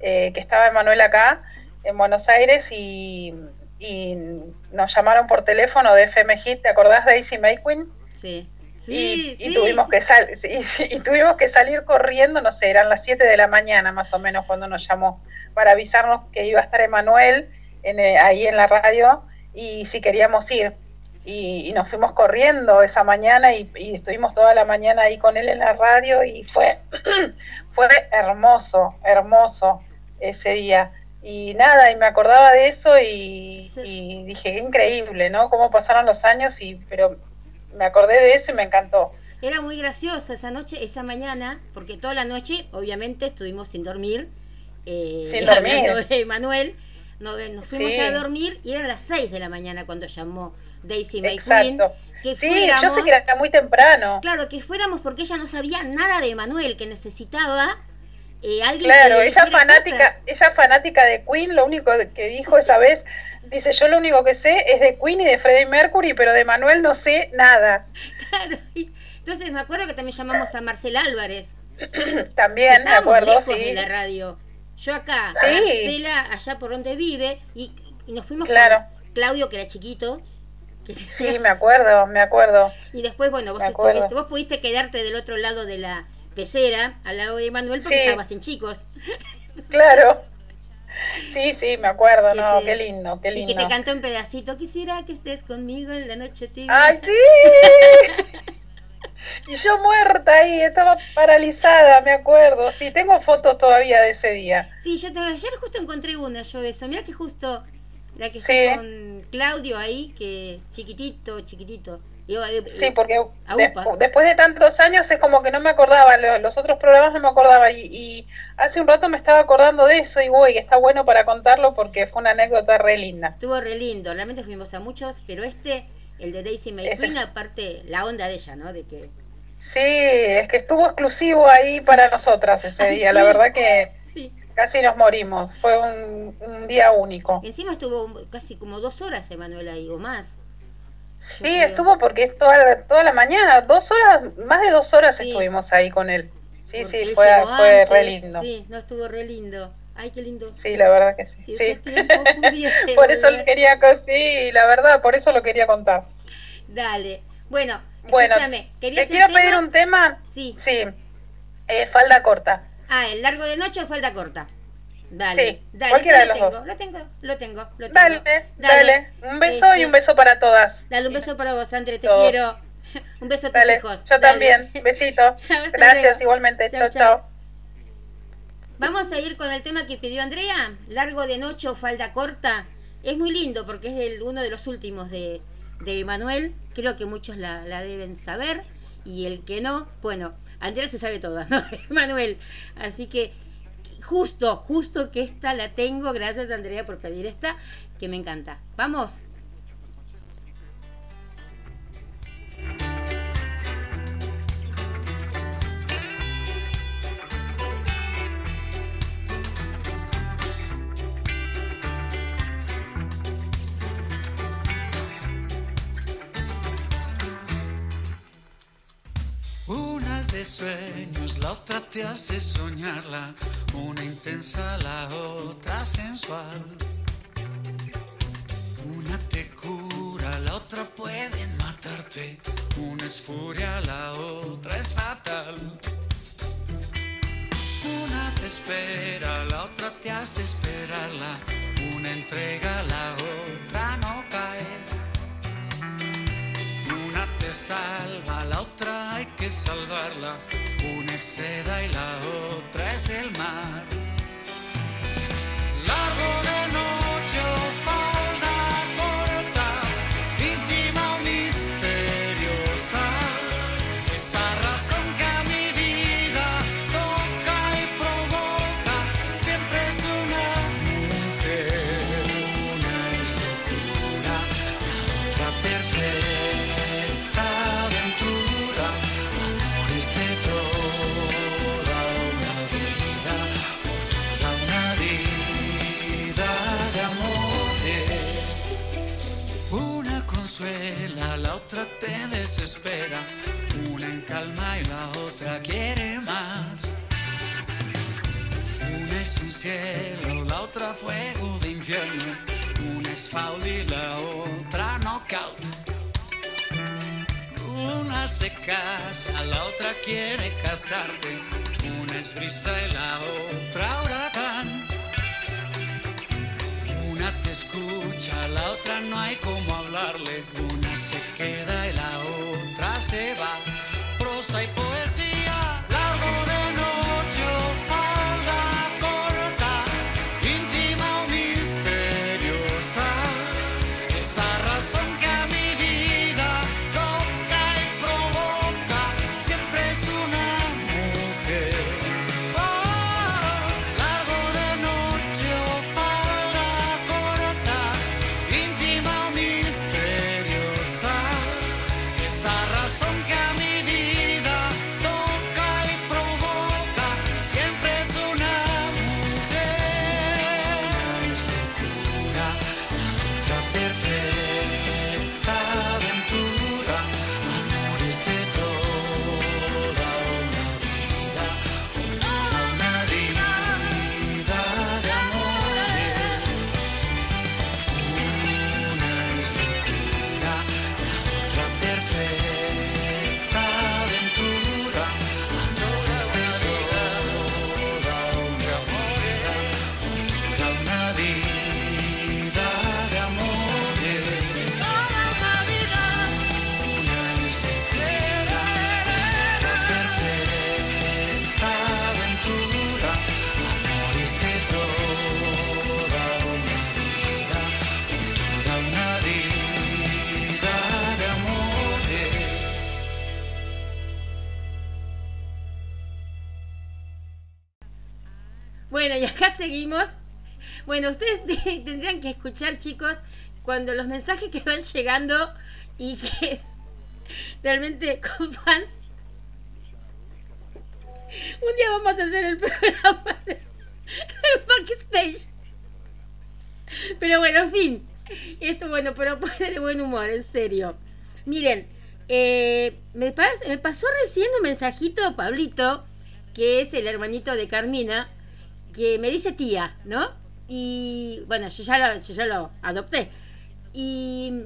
eh, que estaba Emanuel acá, en Buenos Aires, y, y nos llamaron por teléfono de FM Hit, ¿te acordás de Daisy Mayqueen? Sí. y, Sí, y sí. tuvimos que sal- sí, y tuvimos que salir corriendo, no sé, eran las 7 de la mañana más o menos cuando nos llamó, para avisarnos que iba a estar Emanuel en, eh, ahí en la radio y si queríamos ir. Y, y nos fuimos corriendo esa mañana y, y estuvimos toda la mañana ahí con él en la radio y fue, fue hermoso, hermoso ese día. Y nada, y me acordaba de eso y, y dije, qué increíble, ¿no? Cómo pasaron los años, y pero me acordé de eso y me encantó. Era muy gracioso esa noche, esa mañana, porque toda la noche, obviamente, estuvimos sin dormir. eh, Sin dormir. de Manuel. Nos, nos fuimos Sí. a dormir y eran las 6 de la mañana cuando llamó Daisy McQueen. Exacto. Que Sí, yo sé fuéramos- que era muy temprano. Claro, que fuéramos porque ella no sabía nada de Manuel, que necesitaba eh, alguien Claro, ella fanática, ella fanática de Queen, lo único que dijo esa vez, dice, yo lo único que sé es de Queen y de Freddie Mercury, pero de Manuel no sé nada. Claro, y- entonces me acuerdo que también llamamos a Marcela Álvarez. También, me acuerdo, lejos sí. de la radio. Yo acá, Sí. Marcela allá por donde vive, y, y nos fuimos Claro. con Claudio, que era chiquito. que- Sí, me acuerdo, me acuerdo. y después, bueno, vos, estuviste, vos pudiste quedarte del otro lado de la pecera al lado de Manuel porque Sí. estaba sin chicos. Claro. Sí, sí, me acuerdo, Que no, te- qué lindo, qué Y que lindo. te cantó un pedacito. Quisiera que estés conmigo en la noche tibia. ¡Ay, sí! Y yo muerta ahí, estaba paralizada, me acuerdo. Sí, tengo fotos todavía de ese día. Sí, yo te, ayer justo encontré una, yo eso. Mira que justo la que Sí. está con Claudio ahí, que chiquitito, chiquitito. Sí, eh, porque de- después de tantos años es como que no me acordaba, lo- los otros programas no me acordaba y, y hace un rato me estaba acordando de eso y güey, está bueno para contarlo porque fue una anécdota re linda. Estuvo re lindo, realmente fuimos a muchos, pero este, el de Daisy May Ese Queen, aparte, la onda de ella, ¿no? De que Sí, es que estuvo exclusivo ahí para nosotras ese Ay, día, sí. la verdad que Sí. casi nos morimos, fue un, un día único. encima estuvo casi como dos horas Emanuel ahí, o más. Sí, estuvo porque es toda, la- toda la mañana, dos horas, más de dos horas estuvimos ahí con él. Sí, Porque sí, fue, fue antes, re lindo. Sí, no estuvo re lindo. Ay, qué lindo. Sí, la verdad que sí. Si sí. ese tiempo pudiese por eso lo quería, sí, la verdad, por eso lo quería contar. Dale. Bueno, Bueno, escúchame. ¿querías te quiero pedir un tema. Sí. Sí, eh, falda corta. Ah, el largo de noche o falda corta. Dale, Sí, dale, cualquiera de lo los tengo, dos. lo tengo, lo tengo, lo tengo. Dale, dale, Un beso y un beso para todas. Dale un beso para vos, André, te Todos. quiero. Un beso a tus Dale, hijos. yo también. Besito. Gracias igualmente. Chao, Chao. Vamos a ir con el tema que pidió Andrea, largo de noche o falda corta. Es muy lindo porque es el- uno de los últimos de, de Manuel. Creo que muchos la, la deben saber. Y el que no, bueno, Andrea se sabe toda, ¿no? Manuel. Así que justo, justo que esta la tengo. Gracias Andrea por pedir esta, que me encanta. Vamos. De sueños, la otra te hace soñarla. Una intensa, la otra sensual. Una te cura, la otra puede matarte. Una es furia, la otra es fatal. Una te espera, la otra te hace esperarla. Una entrega, la otra no cae. Salva, la otra hay que salvarla. Una es seda y la otra es el mar. Una en calma y la otra quiere más. Una es un cielo, la otra fuego de infierno. Una es foul y la otra knockout. Una se casa, la otra quiere casarte. Una es brisa y la otra huracán. Una te escucha, la otra no hay como hablarle. Una se queda acá seguimos. Bueno, ustedes tendrían que escuchar, chicos, cuando los mensajes que van llegando y que realmente con fans. Un día vamos a hacer el programa de, del backstage. Pero bueno, en fin. Esto bueno, pero pone de buen humor, en serio. Miren, eh, me, pas- me pasó recién un mensajito Pablito, que es el hermanito de Carmina, que me dice tía, ¿no? Y bueno, yo ya lo, adopté. Y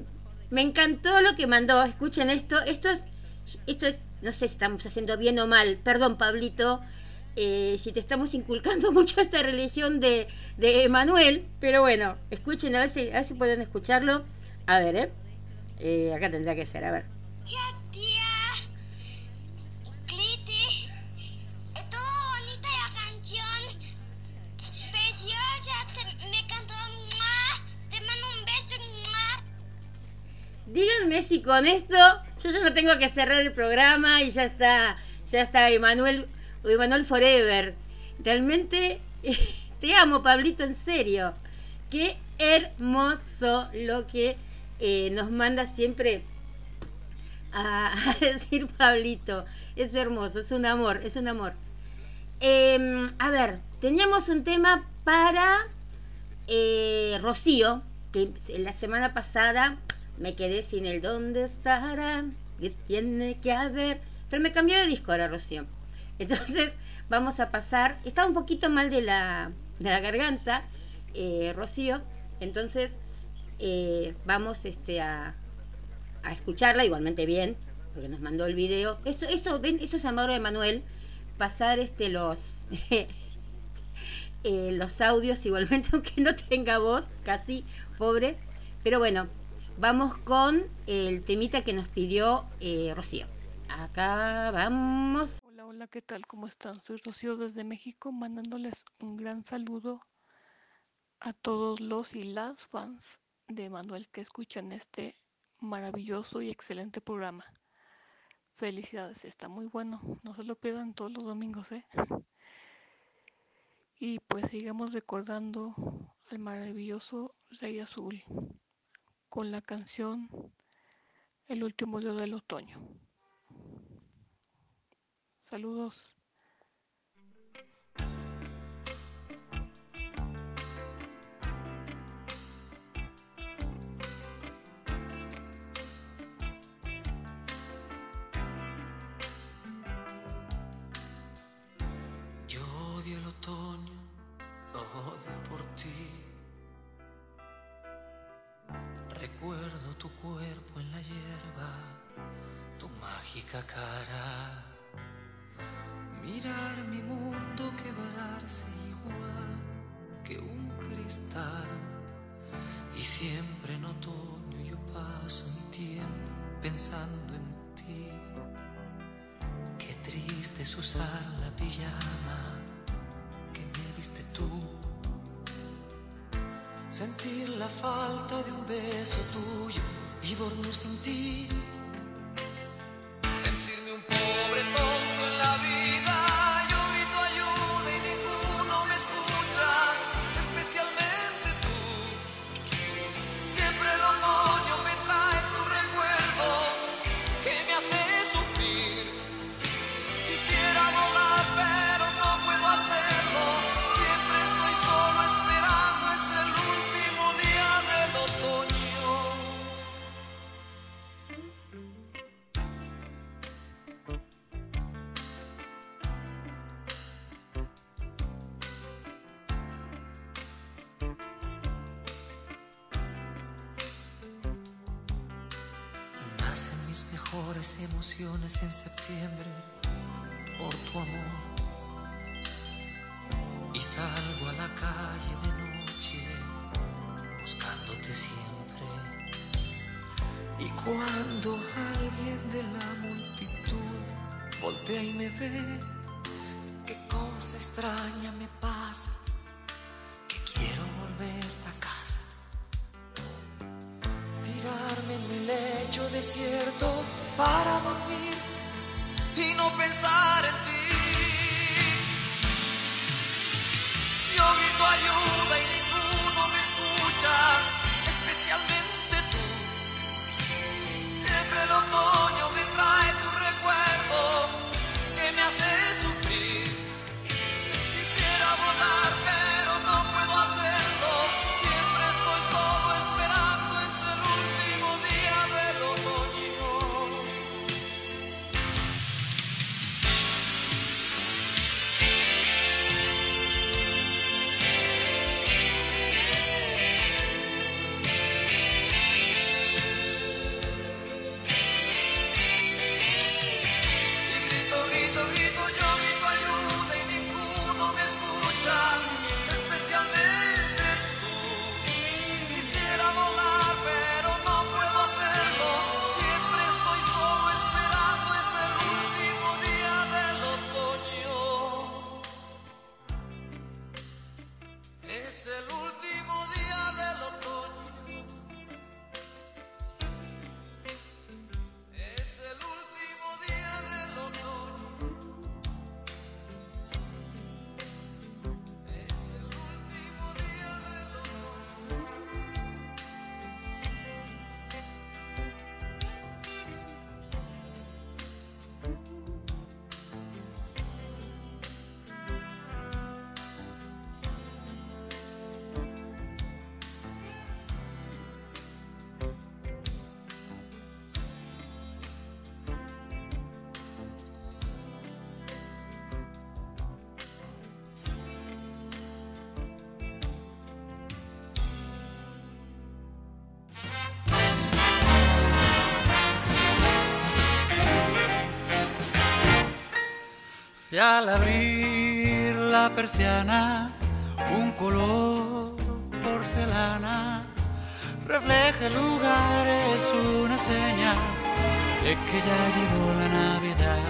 me encantó lo que mandó. Escuchen esto. Esto es, esto es, no sé si estamos haciendo bien o mal. Perdón, Pablito, eh, si te estamos inculcando mucho esta religión de, de Emanuel. Pero bueno, escuchen, a ver, si, a ver si pueden escucharlo. A ver, ¿eh? Eh, acá tendrá que ser, a ver. Díganme si con esto yo ya no tengo que cerrar el programa y ya está, ya está Emanuel, Emanuel Forever. Realmente te amo, Pablito, en serio. Qué hermoso lo que eh, nos manda siempre a, decir Pablito. Es hermoso, es un amor, es un amor. Em, a ver, teníamos un tema para eh, Rocío, que la semana pasada me quedé sin el dónde estará, tiene que haber, pero me cambió de disco ahora Rocío. Entonces vamos a pasar, está un poquito mal de la, de la garganta, eh, Rocío, entonces eh, vamos este, a, a escucharla igualmente bien, porque nos mandó el video. Eso, eso, ven, eso es amor de Manuel, pasar este los eh, los audios igualmente, aunque no tenga voz, casi pobre. Pero bueno, vamos con el temita que nos pidió eh, Rocío. Acá vamos. Hola, hola, ¿qué tal? ¿Cómo están? Soy Rocío desde México, mandándoles un gran saludo a todos los y las fans de Manuel que escuchan este maravilloso y excelente programa. Felicidades, está muy bueno. No se lo pierdan todos los domingos, ¿eh? Y pues sigamos recordando al maravilloso Rey Azul con la canción El último día del otoño. Saludos. Tu cuerpo en la hierba, tu mágica cara. Mirar mi mundo quebrarse igual que un cristal. Y siempre en otoño yo paso mi tiempo pensando en ti. Qué triste es usar la pijama que me diste tú. Sentir la falta de un beso tuyo y dormir sin ti. Si al abrir la persiana un color porcelana refleja el lugar, es una señal de que ya llegó la Navidad.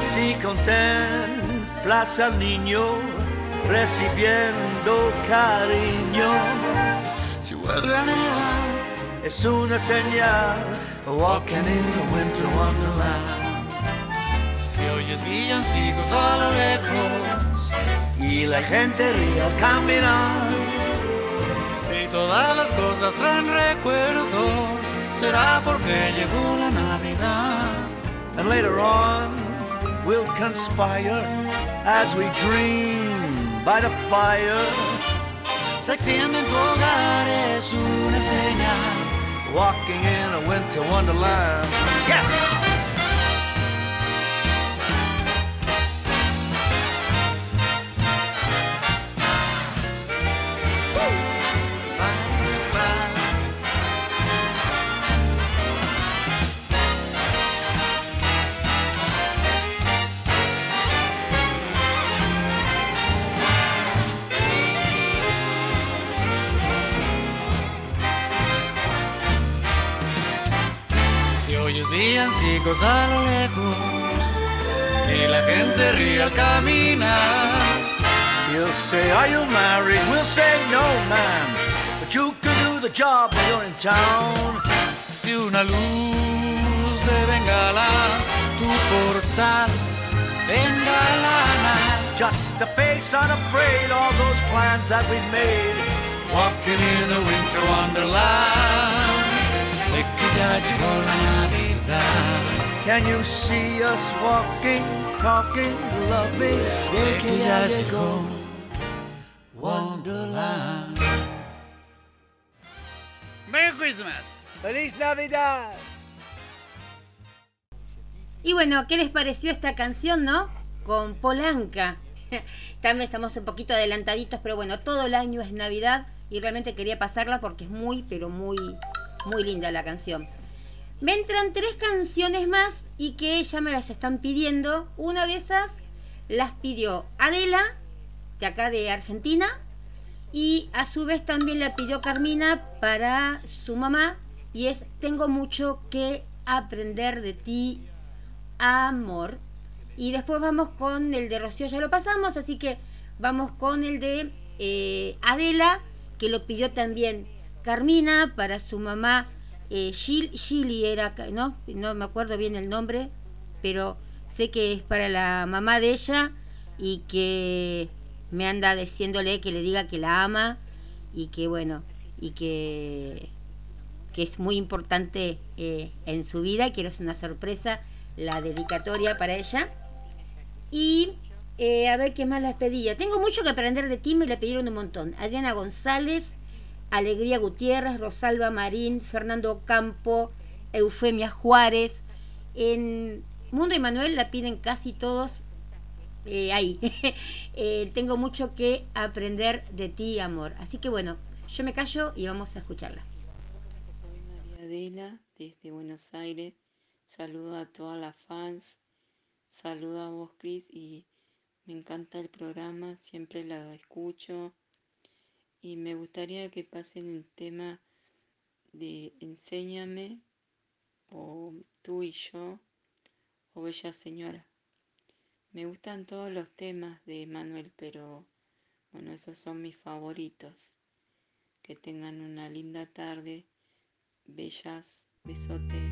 Si contemplas al niño recibiendo cariño, si vuelve a nevar, es una señal. Walking in a winter wonderland. Oyes villancicos a lo lejos y la gente ríe al caminar. Si todas las cosas traen recuerdos, será porque llegó la Navidad. And later on, we'll conspire as we dream by the fire. Se extiende en tu hogar, es una señal. Walking in a winter wonderland. Yeah! Villancicos a lo lejos y la gente ríe al caminar. You'll say, Are you married? We'll say, No, man. But you can do the job when you're in town. Si una luz de bengala tu portal bengalana. Just a face unafraid, all those plans that we made. Walking in a winter wonderland. De que Can you see us walking, talking, loving? De que ya llegó Wonderland. Merry Christmas. ¡Feliz Navidad! Y bueno, ¿qué les pareció esta canción, no? Con Polanca. También estamos un poquito adelantaditos, pero bueno, todo el año es Navidad y realmente quería pasarla porque es muy, pero muy, muy linda la canción. Me entran tres canciones más y que ya me las están pidiendo. Una de esas las pidió Adela, de acá de Argentina, y a su vez también la pidió Carmina para su mamá, y es Tengo mucho que aprender de ti, amor. Y después vamos con el de Rocío, ya lo pasamos, así que vamos con el de eh, Adela, que lo pidió también Carmina para su mamá eh, Gili era, ¿no? No me acuerdo bien el nombre, pero sé que es para la mamá de ella y que me anda diciéndole que le diga que la ama y que bueno, y que, que es muy importante eh, en su vida, quiero es una sorpresa la dedicatoria para ella. Y eh, a ver qué más les pedía. Tengo mucho que aprender de ti, me le pidieron un montón. Adriana González, Alegría Gutiérrez, Rosalba Marín, Fernando Campo, Eufemia Juárez. En Mundo Emanuel la piden casi todos eh, ahí. Eh, tengo mucho que aprender de ti, amor. Así que bueno, yo me callo y vamos a escucharla. Soy María Adela, desde Buenos Aires. Saludo a todas las fans. Saludo a vos, Cris, y me encanta el programa, siempre la escucho. Y me gustaría que pasen el tema de Enséñame, o Tú y yo, o Bella Señora. Me gustan todos los temas de Manuel, pero bueno, esos son mis favoritos. Que tengan una linda tarde. Bellas, besotes.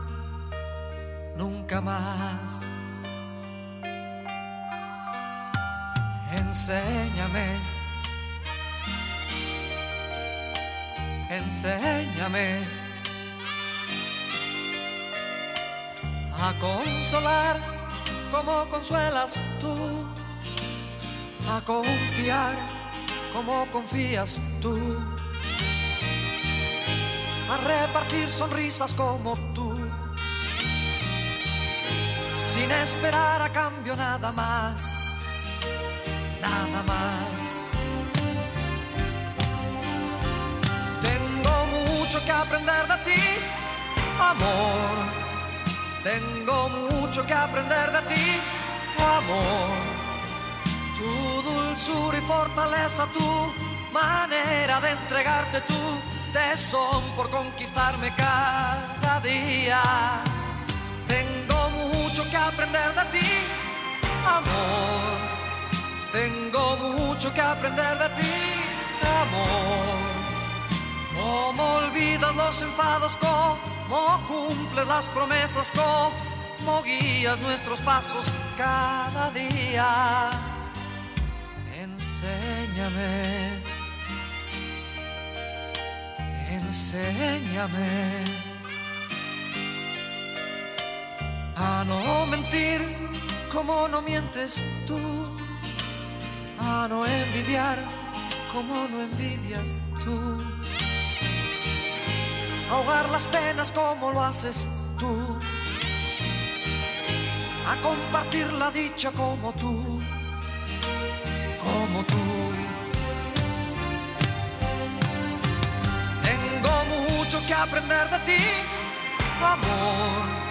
nunca más. Enséñame, enséñame a consolar como consuelas tú, a confiar como confías tú, a repartir sonrisas como sin esperar a cambio nada más, nada más. Tengo mucho que aprender de ti, amor. Tengo mucho que aprender de ti, amor. Tu dulzura y fortaleza, tu manera de entregarte tu tesón por conquistarme cada día. Tengo que aprender de ti, amor. Tengo mucho que aprender de ti, amor. Cómo olvidas los enfados, cómo cumples las promesas, cómo guías nuestros pasos cada día. Enséñame, enséñame a no mentir como no mientes tú, a no envidiar como no envidias tú ahogar las penas como lo haces tú, a compartir la dicha como tú, como tú. Tengo mucho que aprender de ti, amor.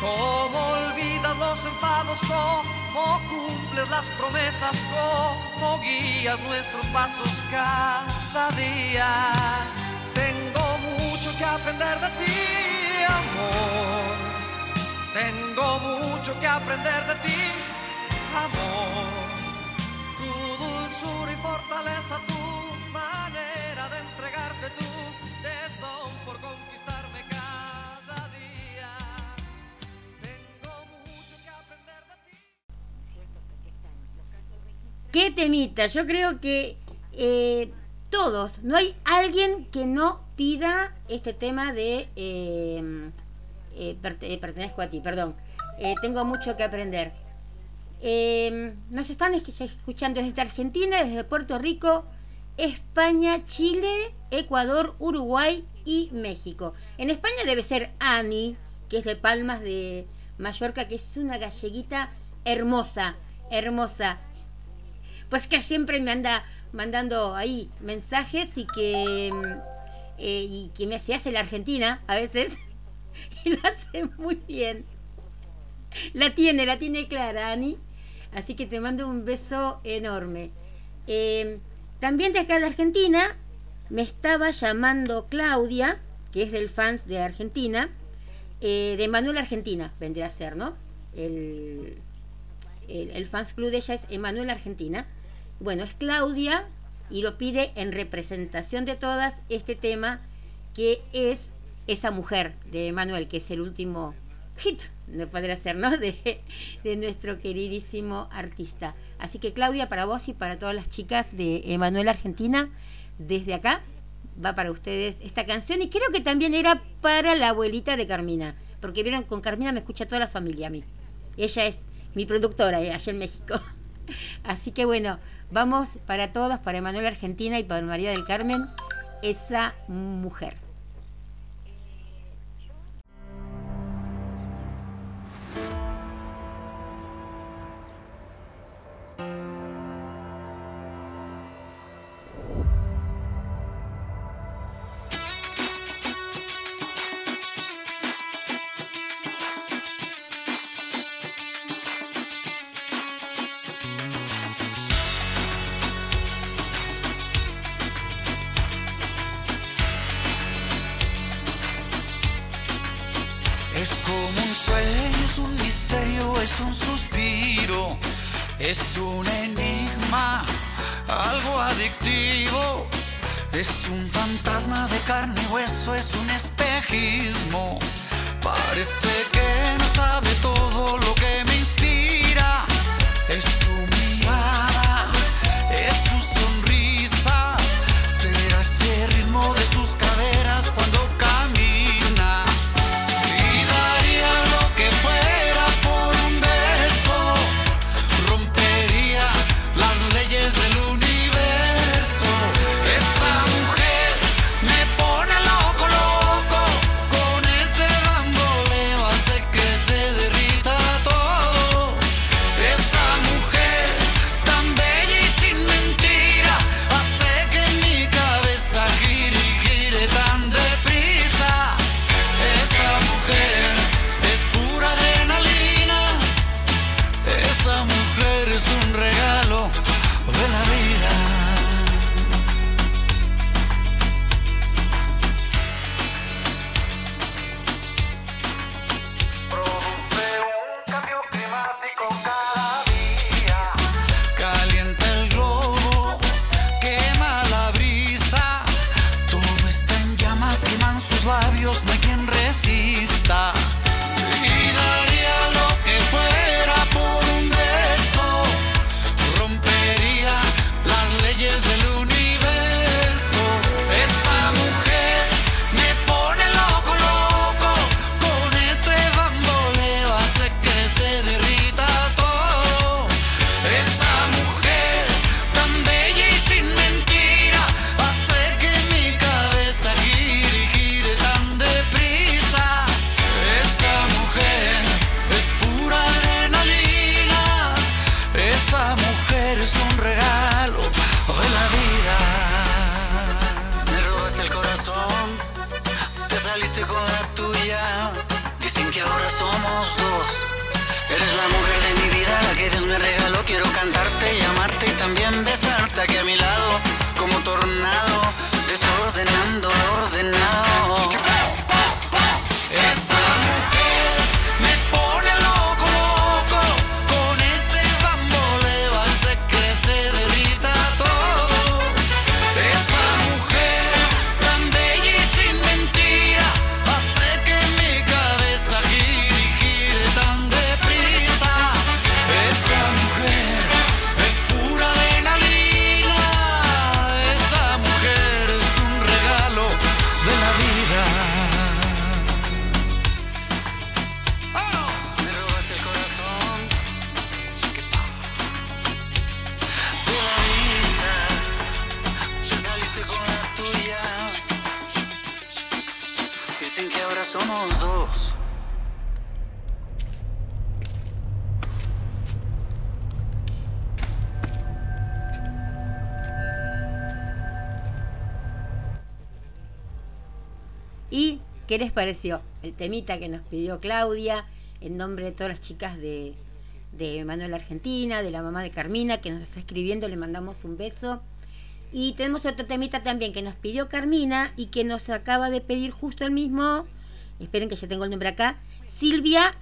Cómo olvidas los enfados, cómo cumples las promesas, cómo guías nuestros pasos cada día. Tengo mucho que aprender de ti, amor. Tengo mucho que aprender de ti, amor. Tu dulzura y fortaleza, tu manera de entregarte tu ¿Qué temita? Yo creo que eh, todos, no hay alguien que no pida este tema de... Eh, eh, eh, pertenezco a ti, perdón. Tengo mucho que aprender. Eh, nos están es- escuchando desde Argentina, desde Puerto Rico, España, Chile, Ecuador, Uruguay y México. En España debe ser Ani, que es de Palmas de Mallorca, que es una galleguita hermosa, hermosa. Pues que siempre me anda mandando ahí mensajes y que, mm, eh, y que me se hace la Argentina a veces. y lo hace muy bien. La tiene, la tiene clara, Ani. Así que te mando un beso enorme. Eh, también de acá de Argentina me estaba llamando Claudia, que es del fans de Argentina, eh, de Manuel Argentina, vendría a ser, ¿no? El, el, el fans club de ella es Emanuel Argentina. Bueno, es Claudia y lo pide en representación de todas este tema que es esa mujer de Manuel, que es el último hit, no podría ser, ¿no? De, de nuestro queridísimo artista. Así que Claudia, para vos y para todas las chicas de Emanuel Argentina, desde acá va para ustedes esta canción y creo que también era para la abuelita de Carmina, porque vieron, con Carmina me escucha toda la familia a mí. Ella es mi productora eh, allá en México. Así que bueno, vamos para todos, para Emanuel Argentina y para María del Carmen, esa mujer. Es un enigma, algo adictivo. Es un fantasma de carne y hueso, es un espejismo. Parece que no sabe todo lo que me inspira. Pareció? El temita que nos pidió Claudia en nombre de todas las chicas de, de Manuel Argentina, de la mamá de Carmina, que nos está escribiendo, le mandamos un beso. Y tenemos otro temita también que nos pidió Carmina y que nos acaba de pedir justo el mismo, esperen que ya tengo el nombre acá, Silvia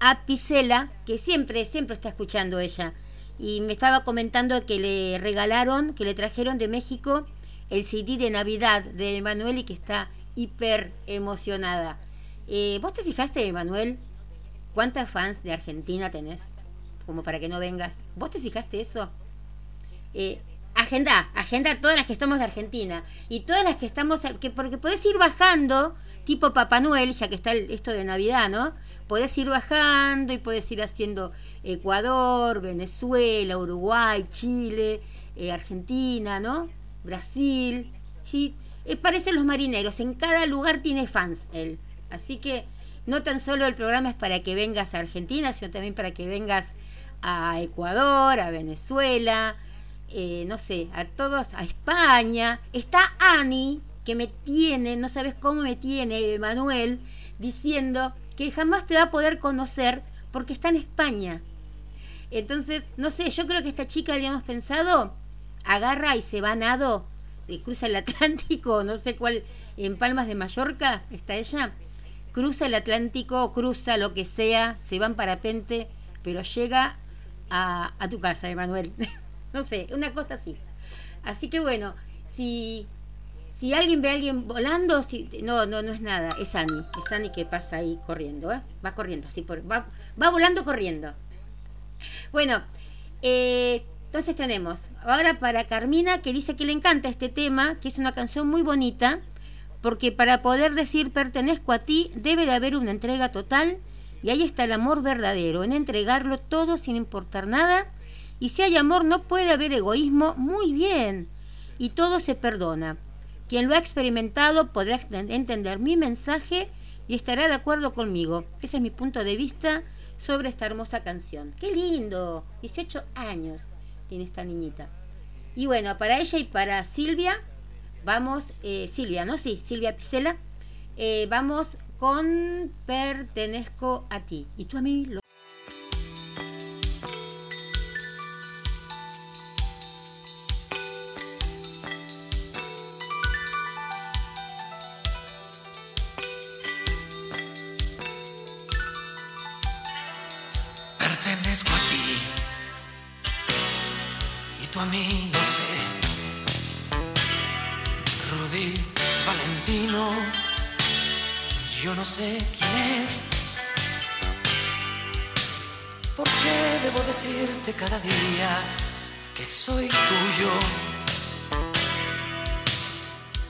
Apicela, que siempre, siempre está escuchando ella. Y me estaba comentando que le regalaron, que le trajeron de México el CD de Navidad de Emanuel y que está hiper emocionada. Eh, ¿Vos te fijaste, Emanuel, cuántas fans de Argentina tenés? Como para que no vengas. ¿Vos te fijaste eso? Eh, agenda, agenda todas las que estamos de Argentina y todas las que estamos, que porque podés ir bajando, tipo Papá Noel, ya que está esto de Navidad, ¿no? Podés ir bajando y podés ir haciendo Ecuador, Venezuela, Uruguay, Chile, eh, Argentina, ¿no? Brasil, ¿sí? Eh, parecen los marineros, en cada lugar tiene fans él. Así que no tan solo el programa es para que vengas a Argentina, sino también para que vengas a Ecuador, a Venezuela, eh, no sé, a todos, a España. Está Ani, que me tiene, no sabes cómo me tiene, Manuel, diciendo que jamás te va a poder conocer porque está en España. Entonces, no sé, yo creo que esta chica, habíamos pensado, agarra y se va a nado, cruza el Atlántico, no sé cuál, en Palmas de Mallorca está ella, cruza el Atlántico, cruza lo que sea, se va en parapente, pero llega a, a tu casa, Emanuel. no sé, una cosa así. Así que bueno, si, si alguien ve a alguien volando, si, no, no, no es nada, es Ani, es Ani que pasa ahí corriendo, ¿eh? va corriendo, así va, va volando corriendo. Bueno, eh, entonces tenemos ahora para Carmina que dice que le encanta este tema, que es una canción muy bonita, porque para poder decir pertenezco a ti debe de haber una entrega total y ahí está el amor verdadero, en entregarlo todo sin importar nada. Y si hay amor no puede haber egoísmo, muy bien. Y todo se perdona. Quien lo ha experimentado podrá entender mi mensaje y estará de acuerdo conmigo. Ese es mi punto de vista sobre esta hermosa canción. ¡Qué lindo! 18 años tiene esta niñita. Y bueno, para ella y para Silvia, vamos, eh, Silvia, ¿no? Sí, Silvia Picela, eh, vamos con Pertenezco a ti. Y tú a mí lo... yo no sé quién es. ¿Por qué debo decirte cada día que soy tuyo?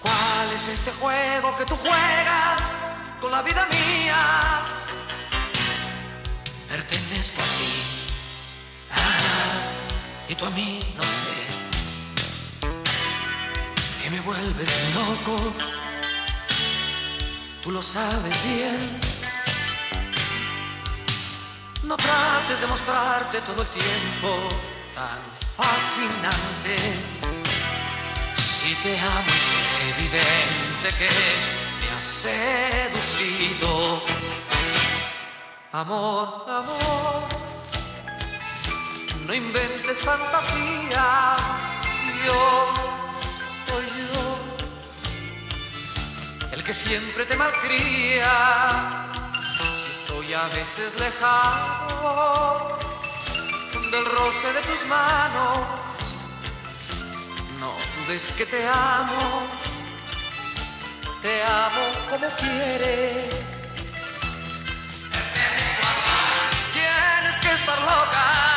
¿Cuál es este juego que tú juegas con la vida mía? Pertenezco a ti ah, y tú a mí no sé que me vuelves loco. Tú lo sabes bien. No trates de mostrarte todo el tiempo tan fascinante. Si te amo es evidente que me has seducido. Amor, amor, no inventes fantasías. Yo soy yo, el que siempre te malcría. Si estoy a veces lejano del roce de tus manos, no dudes que te amo, te amo como quieres. Tienes que estar loca.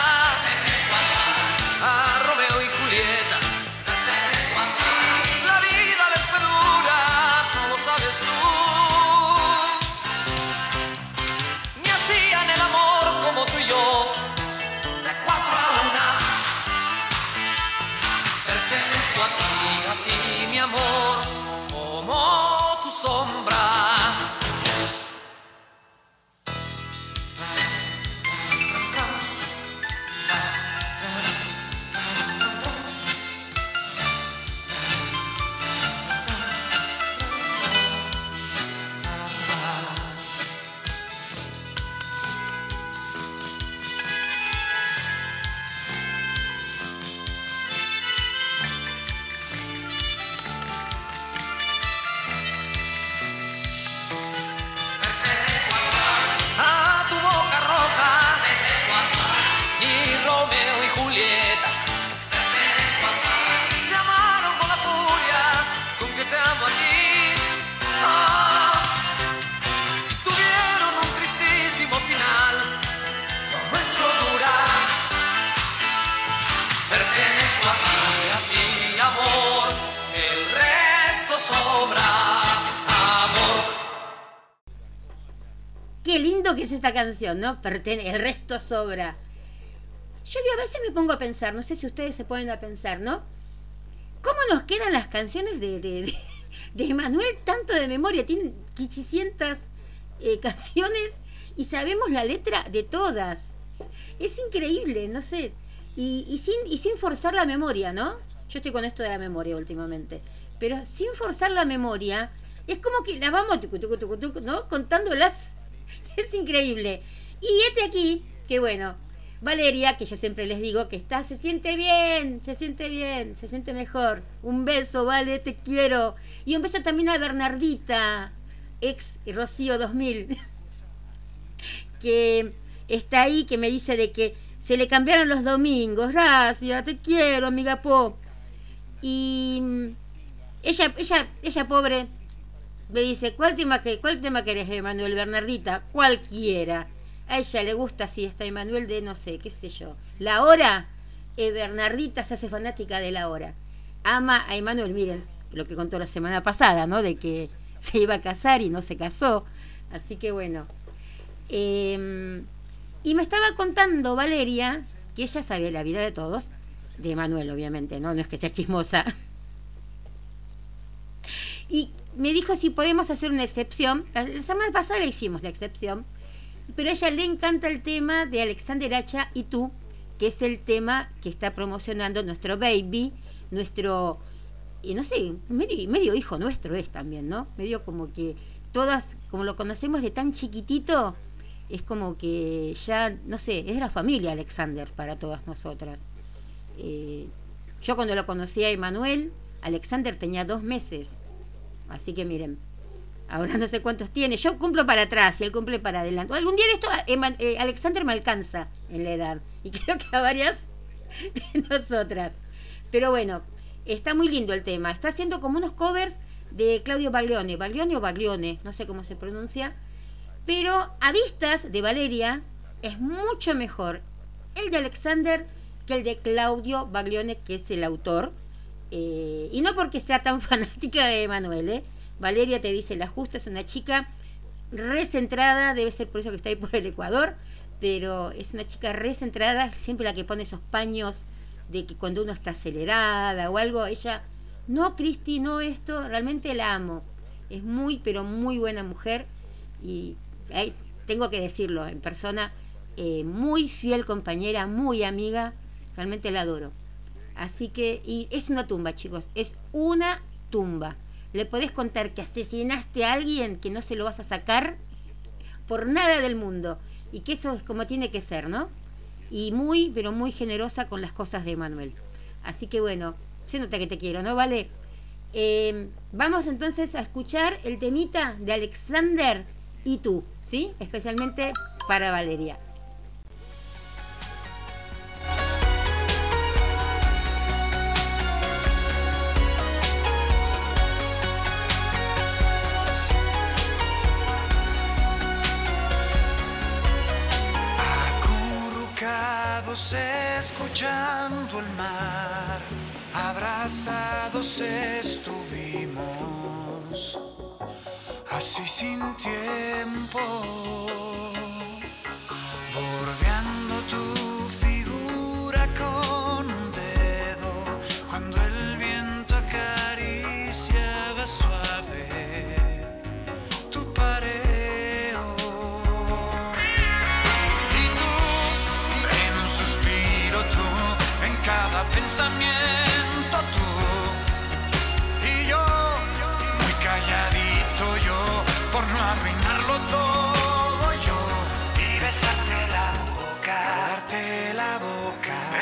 Esta canción, ¿no? Pertene el resto sobra. Yo a veces me pongo a pensar, no sé si ustedes se ponen a pensar, ¿no? ¿Cómo nos quedan las canciones de, de, de, Emanuel tanto de memoria? Tiene 500 eh, canciones y sabemos la letra de todas. Es increíble, no sé. Y, sin, y sin forzar la memoria, ¿no? Yo estoy con esto de la memoria últimamente. Pero sin forzar la memoria, es como que las vamos, ¿no? Contándolas. Es increíble. Y este aquí, que bueno, Valeria, que yo siempre les digo que está, se siente bien, se siente bien, se siente mejor. Un beso, Vale, te quiero. Y un beso también a Bernardita. ex Rocío 2000, que está ahí, que me dice de que se le cambiaron los domingos. Gracias, te quiero, amiga Po. Y mm, ella, ella, ella pobre, me dice, ¿cuál tema, que, cuál tema querés, Emanuel Bernardita? Cualquiera. A ella le gusta si está Emanuel de, no sé, qué sé yo. La hora, eh, Bernardita se hace fanática de la hora. Ama a Emanuel, miren, lo que contó la semana pasada, ¿no? De que se iba a casar y no se casó. Así que bueno. Em, y me estaba contando Valeria, que ella sabía la vida de todos, de Manuel obviamente, ¿no? No es que sea chismosa. Y me dijo si podemos hacer una excepción. La, semana pasada le hicimos la excepción, pero a ella le encanta el tema de Alexander Hacha y tú, que es el tema que está promocionando nuestro baby, nuestro, y no sé, medio, medio hijo nuestro es también, ¿no? Medio como que todas, como lo conocemos de tan chiquitito, es como que ya, no sé, es de la familia Alexander para todas nosotras. Eh, yo cuando lo conocí a Emanuel, Alexander tenía dos meses. Así que miren, ahora no sé cuántos tiene. Yo cumplo para atrás y él cumple para adelante. Algún día de esto Eman- eh, Alexander me alcanza en la edad. Y creo que a varias de nosotras. Pero bueno, está muy lindo el tema. Está haciendo como unos covers de Claudio Baglione. Baglione o Baglione, no sé cómo se pronuncia. Pero a vistas de Valeria es mucho mejor el de Alexander que el de Claudio Baglione, que es el autor. Eh, y no porque sea tan fanática de Emanuel, ¿eh? Valeria te dice la justa, es una chica recentrada, debe ser por eso que está ahí por el Ecuador, pero es una chica recentrada, siempre la que pone esos paños de que cuando uno está acelerada o algo, ella, no, Cristi, no esto, realmente la amo. Es muy, pero muy buena mujer y tengo que decirlo en persona, eh, muy fiel compañera, muy amiga, realmente la adoro. Así que, y es una tumba, chicos, es una tumba. Le podés contar que asesinaste a alguien que no se lo vas a sacar por nada del mundo. Y que eso es como tiene que ser, ¿no? Y muy, pero muy generosa con las cosas de Manuel. Así que bueno, se nota que te quiero, ¿no? Vale. Eh, vamos entonces a escuchar el temita de Alexander y tú, ¿sí? Especialmente para Valeria. Escuchando el mar, abrazados estuvimos, así sin tiempo,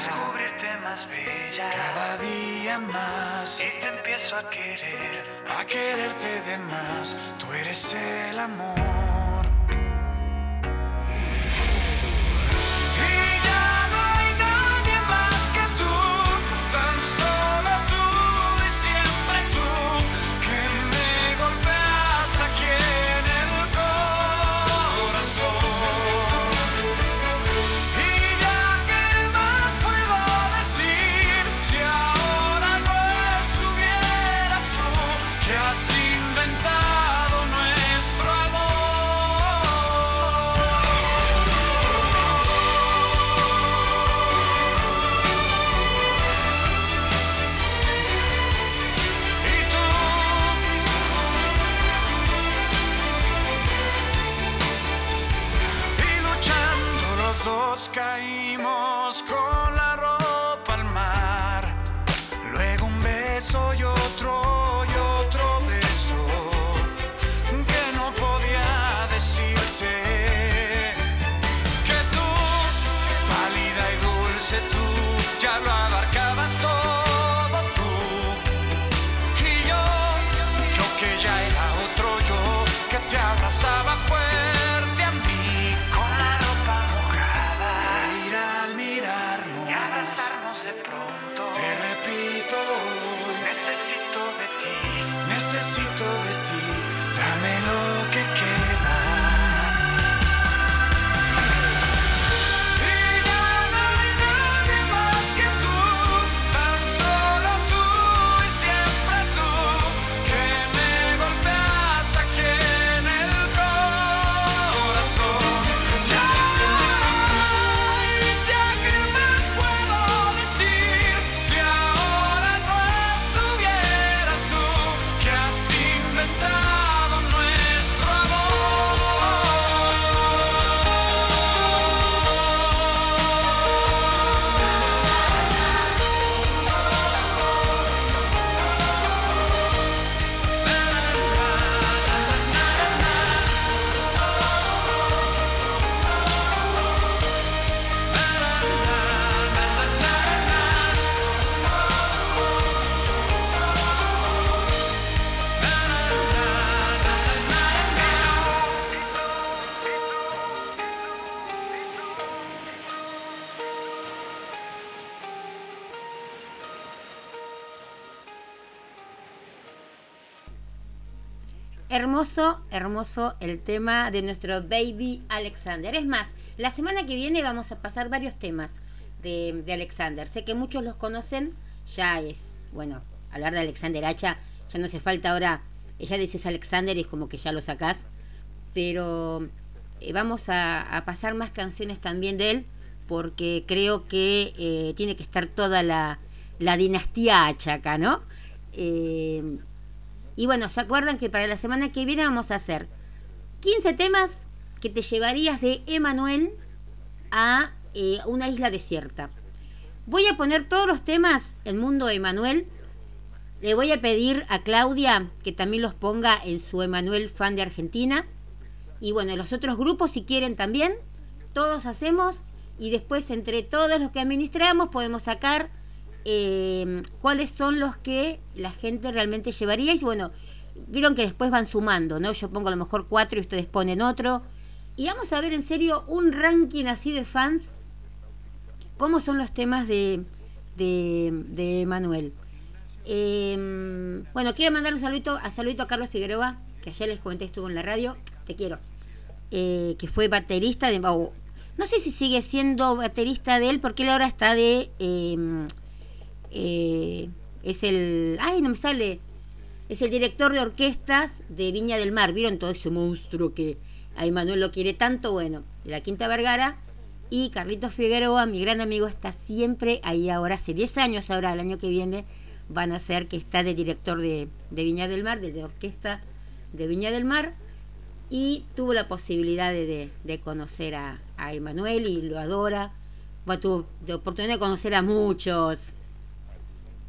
descubrirte más bella, cada día más. Y te empiezo a querer, a quererte de más. Tú eres el amor. Los hermoso, el tema de nuestro baby Alexander. Es más, la semana que viene vamos a pasar varios temas de, de Alexander. Sé que muchos los conocen, ya es, bueno, hablar de Alexander Hacha, ya no hace falta ahora, ya dices Alexander y es como que ya lo sacás, pero eh, vamos a, pasar más canciones también de él, porque creo que eh, tiene que estar toda la, la dinastía Hacha acá, ¿no? Eh, y bueno, ¿se acuerdan que para la semana que viene vamos a hacer 15 temas que te llevarías de Emanuel a eh, una isla desierta? Voy a poner todos los temas en Mundo Emanuel. Le voy a pedir a Claudia que también los ponga en su Emanuel fan de Argentina. Y bueno, los otros grupos si quieren también. Todos hacemos y después entre todos los que administramos podemos sacar eh, cuáles son los que la gente realmente llevaría. Y bueno, vieron que después van sumando, ¿no? Yo pongo a lo mejor cuatro y ustedes ponen otro. Y vamos a ver en serio un ranking así de fans. ¿Cómo son los temas de, de, Manuel? Eh, bueno, quiero mandar un saludito, a saludito a Carlos Figueroa, que ayer les comenté, estuvo en la radio. Te quiero. Eh, que fue baterista de. oh, no sé si sigue siendo baterista de él, porque él ahora está de. Eh, es el. ¡Ay, no me sale! Es el director de orquestas de Viña del Mar. ¿Vieron todo ese monstruo que a Emanuel lo quiere tanto? Bueno, de la Quinta Vergara. Y Carlitos Figueroa, mi gran amigo, está siempre ahí ahora, hace 10 años ahora, el año que viene, van a ser que está de director de, de Viña del Mar, de, de orquesta de Viña del Mar. Y tuvo la posibilidad de, de, conocer a, a Emanuel y lo adora. Bueno, tuvo la oportunidad de conocer a muchos.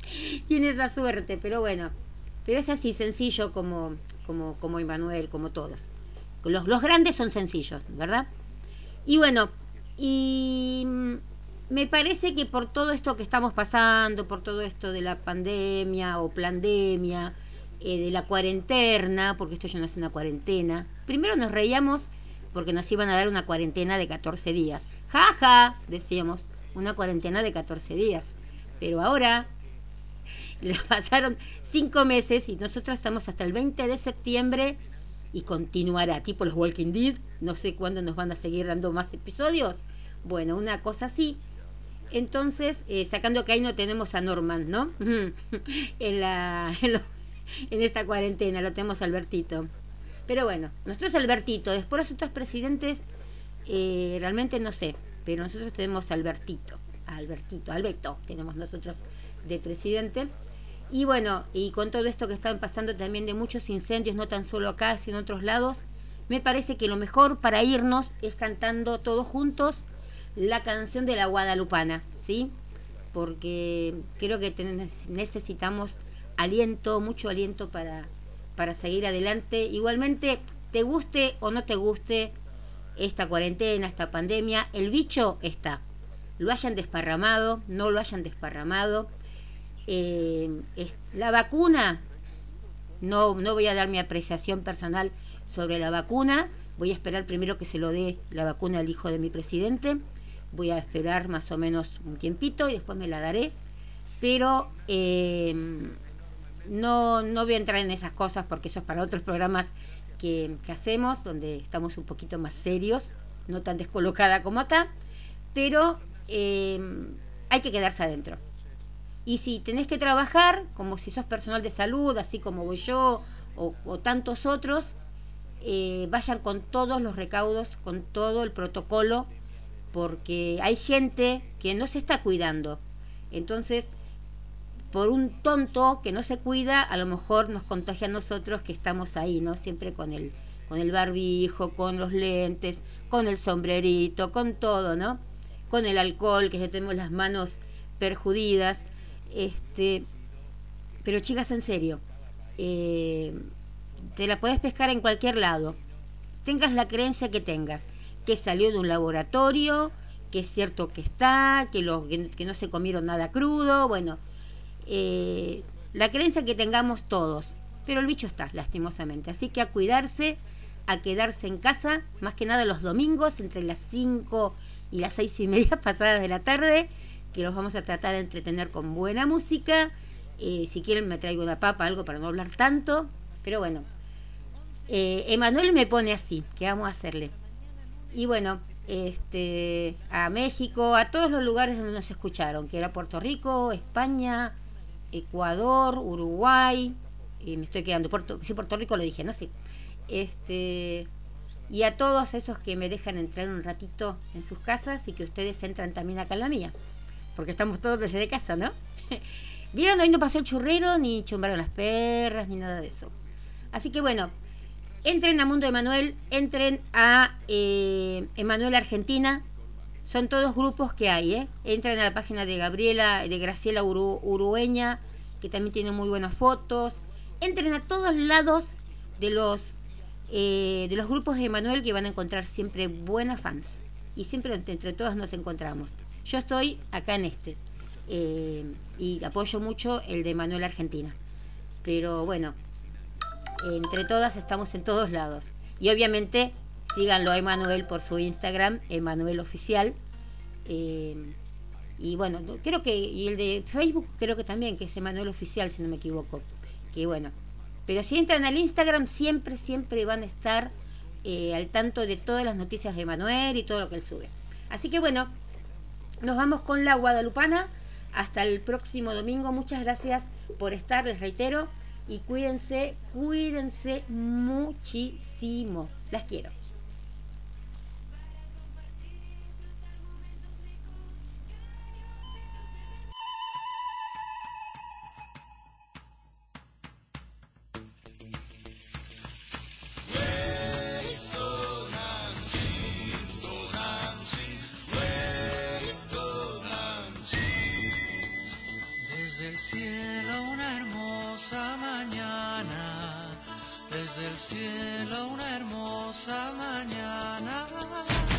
Tiene esa suerte, pero bueno. Pero es así, sencillo como, como, como Emanuel, como todos. Los, los grandes son sencillos, ¿verdad? Y bueno, y me parece que por todo esto que estamos pasando, por todo esto de la pandemia o pandemia, eh, de la cuarentena, porque esto ya no es una cuarentena, primero nos reíamos porque nos iban a dar una cuarentena de 14 días. Jaja, ja, decíamos, una cuarentena de 14 días. Pero ahora le pasaron cinco meses y nosotros estamos hasta el 20 de septiembre y continuará, tipo los Walking Dead, no sé cuándo nos van a seguir dando más episodios. Bueno, una cosa así. Entonces, eh, sacando que ahí no tenemos a Norman, ¿no? en, la, en, esta cuarentena lo tenemos Albertito. Pero bueno, nosotros Albertito, después los otros presidentes, eh, realmente no sé, pero nosotros tenemos a Albertito, Albertito, Alberto, tenemos nosotros de presidente. Y bueno, y con todo esto que están pasando también de muchos incendios, no tan solo acá, sino en otros lados, me parece que lo mejor para irnos es cantando todos juntos la canción de la Guadalupana, ¿sí? Porque creo que necesitamos aliento, mucho aliento para, para seguir adelante. Igualmente, te guste o no te guste esta cuarentena, esta pandemia, el bicho está. Lo hayan desparramado, no lo hayan desparramado eh, la vacuna, no, no voy a dar mi apreciación personal sobre la vacuna, voy a esperar primero que se lo dé la vacuna al hijo de mi presidente, voy a esperar más o menos un tiempito y después me la daré, pero eh, no, no voy a entrar en esas cosas porque eso es para otros programas que, que hacemos, donde estamos un poquito más serios, no tan descolocada como acá, pero eh, hay que quedarse adentro. Y si tenés que trabajar, como si sos personal de salud, así como voy yo o, tantos otros, eh, vayan con todos los recaudos, con todo el protocolo, porque hay gente que no se está cuidando. Entonces, por un tonto que no se cuida, a lo mejor nos contagia a nosotros que estamos ahí, ¿no? Siempre con el, con el barbijo, con los lentes, con el sombrerito, con todo, ¿no? Con el alcohol, que ya tenemos las manos perjudidas. Este, pero chicas, en serio, eh, te la puedes pescar en cualquier lado. Tengas la creencia que tengas, que salió de un laboratorio, que es cierto que está, que, los, que, que no se comieron nada crudo, bueno, eh, la creencia que tengamos todos. Pero el bicho está, lastimosamente. Así que a cuidarse, a quedarse en casa, más que nada los domingos, entre las 5 y las 6 y media pasadas de la tarde que los vamos a tratar de entretener con buena música. Eh, si quieren me traigo una papa, algo para no hablar tanto. Pero bueno, Eh, Emanuel me pone así, ¿qué vamos a hacerle? Y bueno, este, a México, a todos los lugares donde nos escucharon, que era Puerto Rico, España, Ecuador, Uruguay, y me estoy quedando, Puerto, sí, Puerto Rico lo dije, no sé. Este, y a todos esos que me dejan entrar un ratito en sus casas y que ustedes entran también acá en la mía, porque estamos todos desde casa, ¿no? Vieron, hoy no pasó el churrero, ni chumbaron las perras, ni nada de eso. Así que bueno, entren a Mundo Emanuel, entren a eh, Emanuel Argentina. Son todos grupos que hay, ¿eh? Entren a la página de Gabriela, de Graciela Urueña, que también tiene muy buenas fotos. Entren a todos lados de los, eh, de los grupos de Emanuel que van a encontrar siempre buenas fans. Y siempre entre todos nos encontramos. Yo estoy acá en este. Eh, y apoyo mucho el de Emanuel Argentina. Pero bueno, entre todas estamos en todos lados. Y obviamente síganlo a Emanuel por su Instagram, Emanuel Oficial. Eh, y bueno, creo que, y el de Facebook creo que también, que es Emanuel Oficial, si no me equivoco. Que bueno, pero si entran al Instagram siempre, siempre van a estar eh, al tanto de todas las noticias de Emanuel y todo lo que él sube. Así que bueno, nos vamos con la guadalupana. Hasta el próximo domingo. Muchas gracias por estar, les reitero. Y cuídense, cuídense muchísimo. Las quiero. mañana, desde el cielo una hermosa mañana.